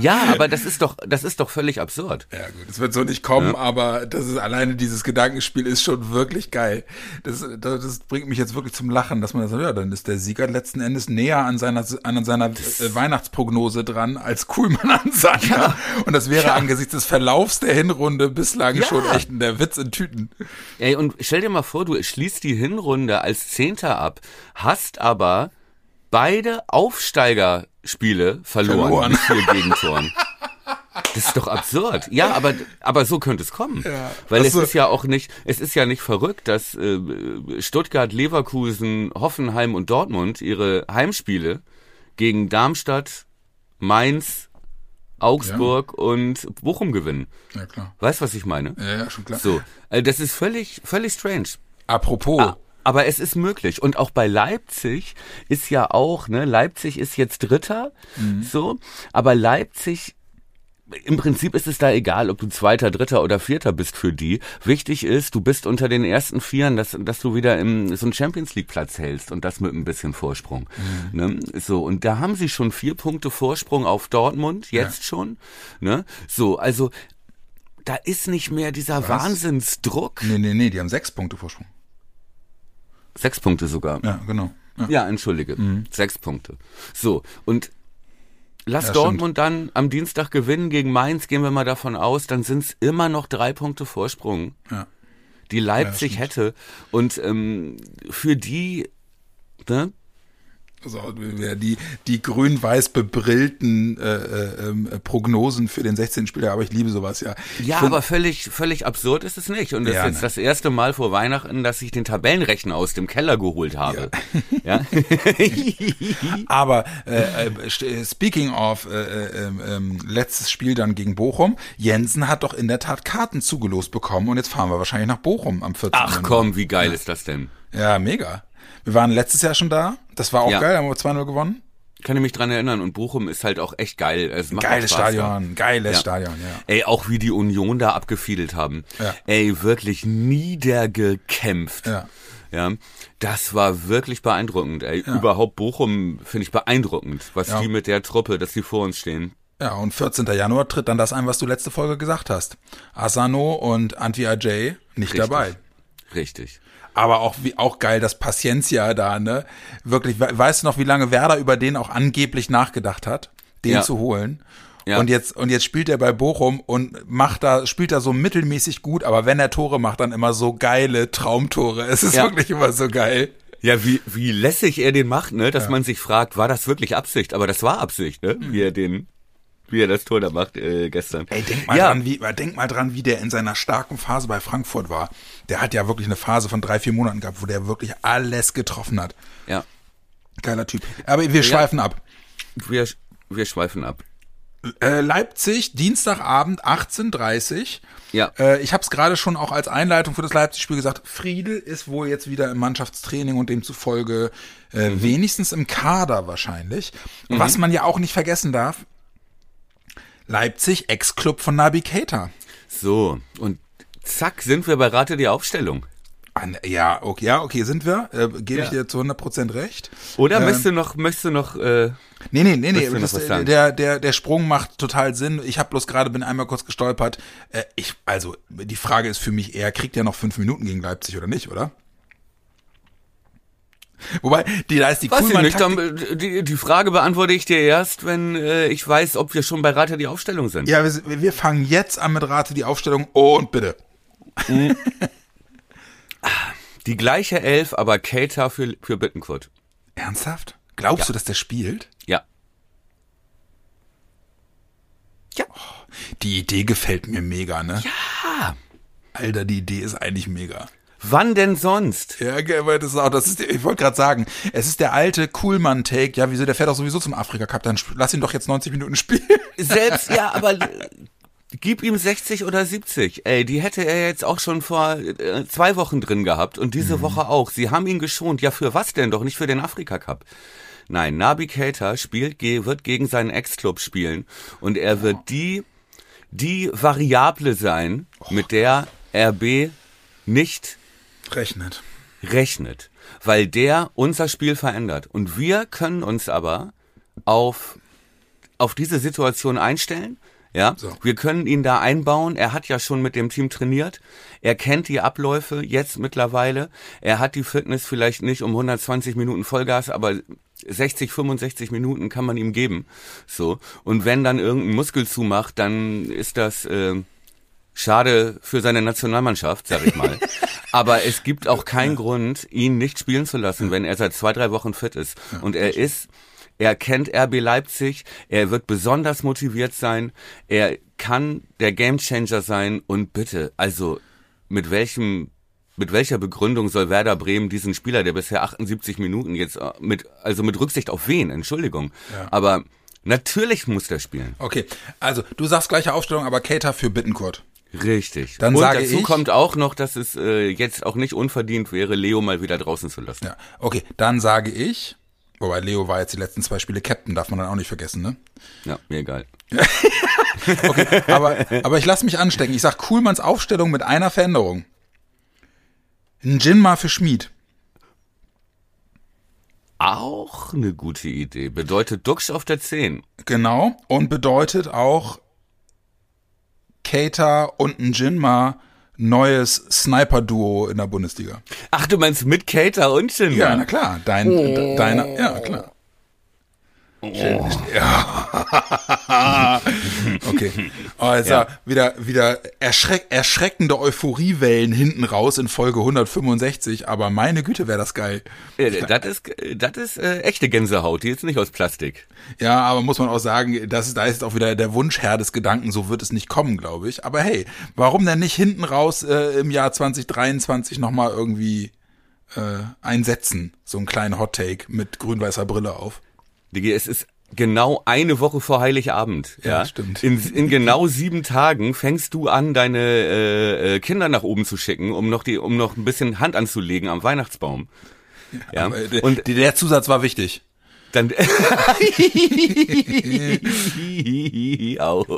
Ja, aber das ist doch, das ist doch völlig absurd. Ja gut, es wird so nicht kommen, aber das ist alleine dieses Gedankenspiel ist schon wirklich geil. Das, das, das bringt mich jetzt wirklich zum Lachen, dass man sagt, ja, dann ist der Sieger letzten Endes näher an seiner an seiner äh, Weihnachtsprognose dran als Kuhlmann an seiner. Und das wäre angesichts des Verlaufs der Hinrunde bislang Ja. schon echt der Witz in Tüten. Ey, und stell dir mal vor, du schließt die Hinrunde als Zehnter ab, hast aber beide Aufsteigerspiele verloren, Verloren. mit vier Gegentoren. Das ist doch absurd. Ja, aber, aber so könnte es kommen. Ja. Weil es so. ist ja auch nicht, es ist ja nicht verrückt, dass äh, Stuttgart, Leverkusen, Hoffenheim und Dortmund ihre Heimspiele gegen Darmstadt, Mainz, Augsburg und Bochum gewinnen. Ja klar. Weißt was ich meine? Ja, ja, schon klar. So, äh, das ist völlig, völlig strange. Apropos, Ah, Aber es ist möglich. Und auch bei Leipzig ist ja auch, ne, Leipzig ist jetzt Dritter, so, aber Leipzig im Prinzip ist es da egal, ob du Zweiter, Dritter oder Vierter bist für die. Wichtig ist, du bist unter den ersten Vieren, dass, dass du wieder im, so einen Champions League Platz hältst und das mit ein bisschen Vorsprung. Ne? So, und da haben sie schon vier Punkte Vorsprung auf Dortmund, jetzt schon. Ne? So, also, da ist nicht mehr dieser Wahnsinnsdruck. Nee, nee, nee, die haben sechs Punkte Vorsprung. Sechs Punkte sogar. Ja, genau. Ja. Ja, entschuldige. Sechs Punkte. So, und lass Ja, Dortmund dann am Dienstag gewinnen gegen Mainz, gehen wir mal davon aus, dann sind es immer noch drei Punkte Vorsprung, Ja. die Leipzig stimmt. hätte. Und ähm, für die, ne? Also, die, die grün-weiß bebrillten äh, äh, ähm, Prognosen für den 16. Spieler, aber ich liebe sowas, ja. Ja, find- aber völlig, völlig absurd ist es nicht. Und das Ja, ist jetzt ne. das erste Mal vor Weihnachten, dass ich den Tabellenrechner aus dem Keller geholt habe. Ja. Aber äh, äh, st- speaking of äh, äh, ähm, ähm, letztes Spiel dann gegen Bochum, Jensen hat doch in der Tat Karten zugelost bekommen und jetzt fahren wir wahrscheinlich nach Bochum am 14. Ach komm, wie geil ist das denn? Ja, mega. Wir waren letztes Jahr schon da, das war auch Ja. geil, haben wir 2-0 gewonnen. Kann ich mich dran erinnern. Und Bochum ist halt auch echt geil. Es macht Geiles Spaß da. Stadion, geiles Ja. Stadion, ja. Ey, auch wie die Union da abgefiedelt haben. Ja. Ey, wirklich niedergekämpft. Ja. Ja, das war wirklich beeindruckend. Ey, überhaupt Bochum finde ich beeindruckend, was Ja. die mit der Truppe, dass die vor uns stehen. Ja, und 14. Januar tritt dann das ein, was du letzte Folge gesagt hast. Asano und Anti Ajay nicht Richtig. dabei. Richtig. Aber auch wie auch geil, dass Paciencia da, ne? Wirklich, we- weißt du noch, wie lange Werder über den auch angeblich nachgedacht hat, den Ja. zu holen? Ja. Und jetzt und jetzt spielt er bei Bochum und macht da spielt da so mittelmäßig gut, aber wenn er Tore macht, dann immer so geile Traumtore. Es ist Ja. wirklich immer so geil. Ja, wie, wie lässig er den macht, ne? Dass man sich fragt, war das wirklich Absicht? Aber das war Absicht, ne? Wie er den, wie er das Tor da macht äh, gestern. Ey, denk mal ja, dran, wie denk mal dran, wie der in seiner starken Phase bei Frankfurt war. Der hat ja wirklich eine Phase von drei, vier Monaten gehabt, wo der wirklich alles getroffen hat. ja. Geiler Typ. Aber wir schweifen ab. Wir, wir schweifen ab. Äh, Leipzig, Dienstagabend, 18.30 Ja. Äh, ich habe es gerade schon auch als Einleitung für das Leipzig-Spiel gesagt. Friedel ist wohl jetzt wieder im Mannschaftstraining und demzufolge äh, Mhm. wenigstens im Kader wahrscheinlich. Was man ja auch nicht vergessen darf, Leipzig, Ex-Club von Nabi Keita. So, und zack, sind wir bei Rate die Aufstellung. An, ja, okay, ja, okay, sind wir. Äh, Gebe ich Ja. dir zu 100% recht. Oder Ähm, möchtest du noch, möchtest du noch, äh, Nee, nee, nee, nee. Das, äh, der, der, der Sprung macht total Sinn. Ich habe bloß gerade, bin einmal kurz gestolpert. Äh, ich, also, die Frage ist für mich eher, kriegt er noch fünf Minuten gegen Leipzig oder nicht, oder? Wobei, die, da ist die weiß ich nicht, Kuhlmann-Taktik- dann, äh, die, die Frage beantworte ich dir erst, wenn äh, ich weiß, ob wir schon bei Rate die Aufstellung sind. Ja, wir, wir fangen jetzt an mit Rate die Aufstellung. Und bitte. Die gleiche Elf, aber Keita für, für Bittenkurt. Ernsthaft? Glaubst Ja. du, dass der spielt? Ja. Ja. Die Idee gefällt mir mega, ne? Ja. Alter, die Idee ist eigentlich mega. Wann denn sonst? Ja, das ist auch, das ist, ich wollte gerade sagen, es ist der alte Kuhlmann-Take, ja, wieso, der fährt doch sowieso zum Afrika-Cup, dann lass ihn doch jetzt 90 Minuten spielen. Selbst, ja, aber gib ihm 60 oder 70. Ey, die hätte er jetzt auch schon vor äh, zwei Wochen drin gehabt und diese Woche auch. Sie haben ihn geschont. Ja, für was denn? Doch nicht für den Afrika Cup. Nein, Nabi Keita spielt, wird gegen seinen Ex-Club spielen und er wird die, die Variable sein, mit der RB nicht Rechnet. rechnet, weil der unser Spiel verändert. Und wir können uns aber auf, auf diese Situation einstellen. Ja, So. wir können ihn da einbauen. Er hat ja schon mit dem Team trainiert. Er kennt die Abläufe jetzt mittlerweile. Er hat die Fitness vielleicht nicht um 120 Minuten Vollgas, aber 60, 65 Minuten kann man ihm geben. So. Und wenn dann irgendein Muskel zumacht, dann ist das, äh, Schade für seine Nationalmannschaft, sag ich mal. Aber es gibt auch keinen Grund, ihn nicht spielen zu lassen, wenn er seit zwei, drei Wochen fit ist. Und er ist, er kennt RB Leipzig, er wird besonders motiviert sein, er kann der Gamechanger sein. Und bitte, also mit welchem mit welcher Begründung soll Werder Bremen diesen Spieler, der bisher 78 Minuten jetzt äh, mit, also mit Rücksicht auf wen, Entschuldigung, aber natürlich muss der spielen. Okay, also du sagst gleiche Aufstellung, aber Cater für Bittenkurt. Richtig. Dann und sage dazu ich- kommt auch noch, dass es äh, jetzt auch nicht unverdient wäre, Leo mal wieder draußen zu lassen. Ja, okay, dann sage ich, wobei Leo war jetzt die letzten zwei Spiele Captain, darf man dann auch nicht vergessen, ne? Ja, mir egal. Okay, aber, aber ich lasse mich anstecken. Ich sag Kuhlmanns Aufstellung mit einer Veränderung. Ein Jinma für Schmied. Auch eine gute Idee. Bedeutet Dux auf der 10. Genau. Und bedeutet auch Keita und ein Jinma neues Sniper-Duo in der Bundesliga. Ach, du meinst mit Cater und Shin? Ja, na klar. Dein, de- deiner, ja, klar. Ja. Okay. Ja. ja. wieder, wieder erschreck, erschreckende Euphoriewellen hinten raus in Folge 165, aber meine Güte, wäre das geil. Äh, Das ist, das ist äh, echte Gänsehaut, die ist nicht aus Plastik. Ja, aber muss man auch sagen, das ist, da ist auch wieder der Wunschherr des Gedanken, so wird es nicht kommen, glaube ich. Aber hey, warum denn nicht hinten raus äh, im Jahr 2023 nochmal irgendwie äh, einsetzen? So einen kleinen Hot Take mit grün-weißer Brille auf. Digi, es ist genau eine Woche vor Heiligabend. Ja, Ja, stimmt. In, in genau sieben Tagen fängst du an, deine äh, äh, Kinder nach oben zu schicken, um noch die, um noch ein bisschen Hand anzulegen am Weihnachtsbaum. Ja. Äh, Und der Zusatz war wichtig. Dann Autsch.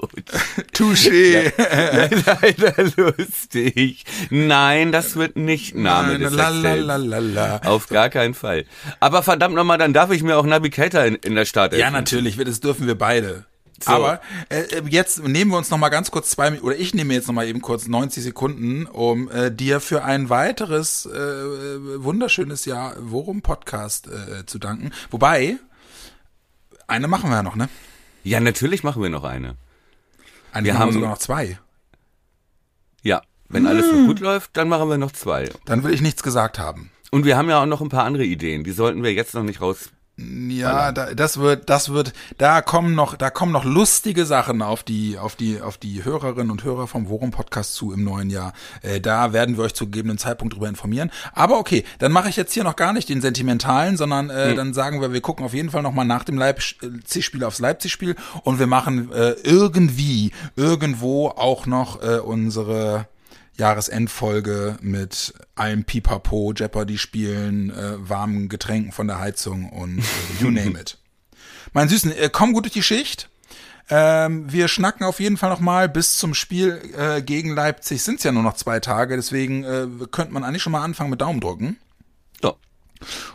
Touché. Leider lustig. Nein, das wird nicht Name des la, la, Sextapes. la, la, la. Auf gar keinen Fall. Aber verdammt nochmal, dann darf ich mir auch Navigator in, in der Start Ja, natürlich, das dürfen wir beide. Aber äh, jetzt nehmen wir uns noch mal ganz kurz zwei oder ich nehme jetzt noch mal eben kurz 90 Sekunden, um äh, dir für ein weiteres äh, wunderschönes Jahr Worum Podcast äh, zu danken. Wobei eine machen wir ja noch, ne? Ja, natürlich machen wir noch eine. Eine Wir haben- wir sogar noch zwei. Ja, wenn alles Hm. noch gut läuft, dann machen wir noch zwei. Dann will ich nichts gesagt haben. Und wir haben ja auch noch ein paar andere Ideen, die sollten wir jetzt noch nicht raus. Ja, da, das wird, das wird, da kommen noch, da kommen noch lustige Sachen auf die, auf die, auf die Hörerinnen und Hörer vom Worum Podcast zu im neuen Jahr. Äh, da werden wir euch zu gegebenen Zeitpunkt drüber informieren. Aber okay, dann mache ich jetzt hier noch gar nicht den sentimentalen, sondern äh, dann sagen wir, wir gucken auf jeden Fall noch mal nach dem Leipzig-Spiel aufs Leipzig-Spiel und wir machen äh, irgendwie, irgendwo auch noch äh, unsere Jahresendfolge mit allem Pipapo, Jeopardy-Spielen, äh, warmen Getränken von der Heizung und äh, you name it. Mein Süßen, äh, komm gut durch die Schicht. Ähm, wir schnacken auf jeden Fall noch mal bis zum Spiel äh, gegen Leipzig. Sind es ja nur noch zwei Tage, deswegen äh, könnte man eigentlich schon mal anfangen mit Daumen drücken. Ja.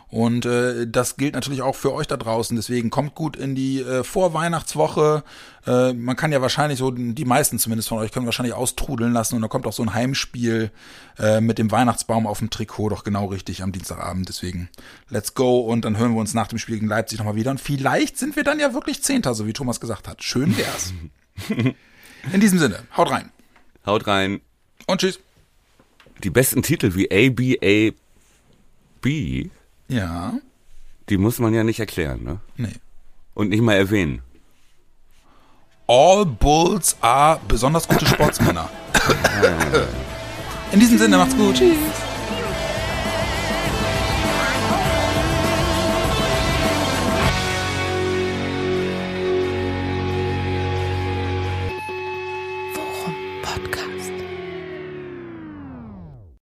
Und äh, das gilt natürlich auch für euch da draußen. Deswegen kommt gut in die äh, Vorweihnachtswoche. Äh, man kann ja wahrscheinlich so, die meisten zumindest von euch können wahrscheinlich austrudeln lassen. Und da kommt auch so ein Heimspiel äh, mit dem Weihnachtsbaum auf dem Trikot doch genau richtig am Dienstagabend. Deswegen let's go. Und dann hören wir uns nach dem Spiel gegen Leipzig nochmal wieder. Und vielleicht sind wir dann ja wirklich Zehnter, so wie Thomas gesagt hat. Schön wär's. in diesem Sinne, haut rein. Haut rein. Und tschüss. Die besten Titel wie A, B, A, B, Ja, die muss man ja nicht erklären, ne? nee. Und nicht mal erwähnen. All Bulls are besonders gute Sportsmänner. In diesem Sinne, macht's gut. Tschüss.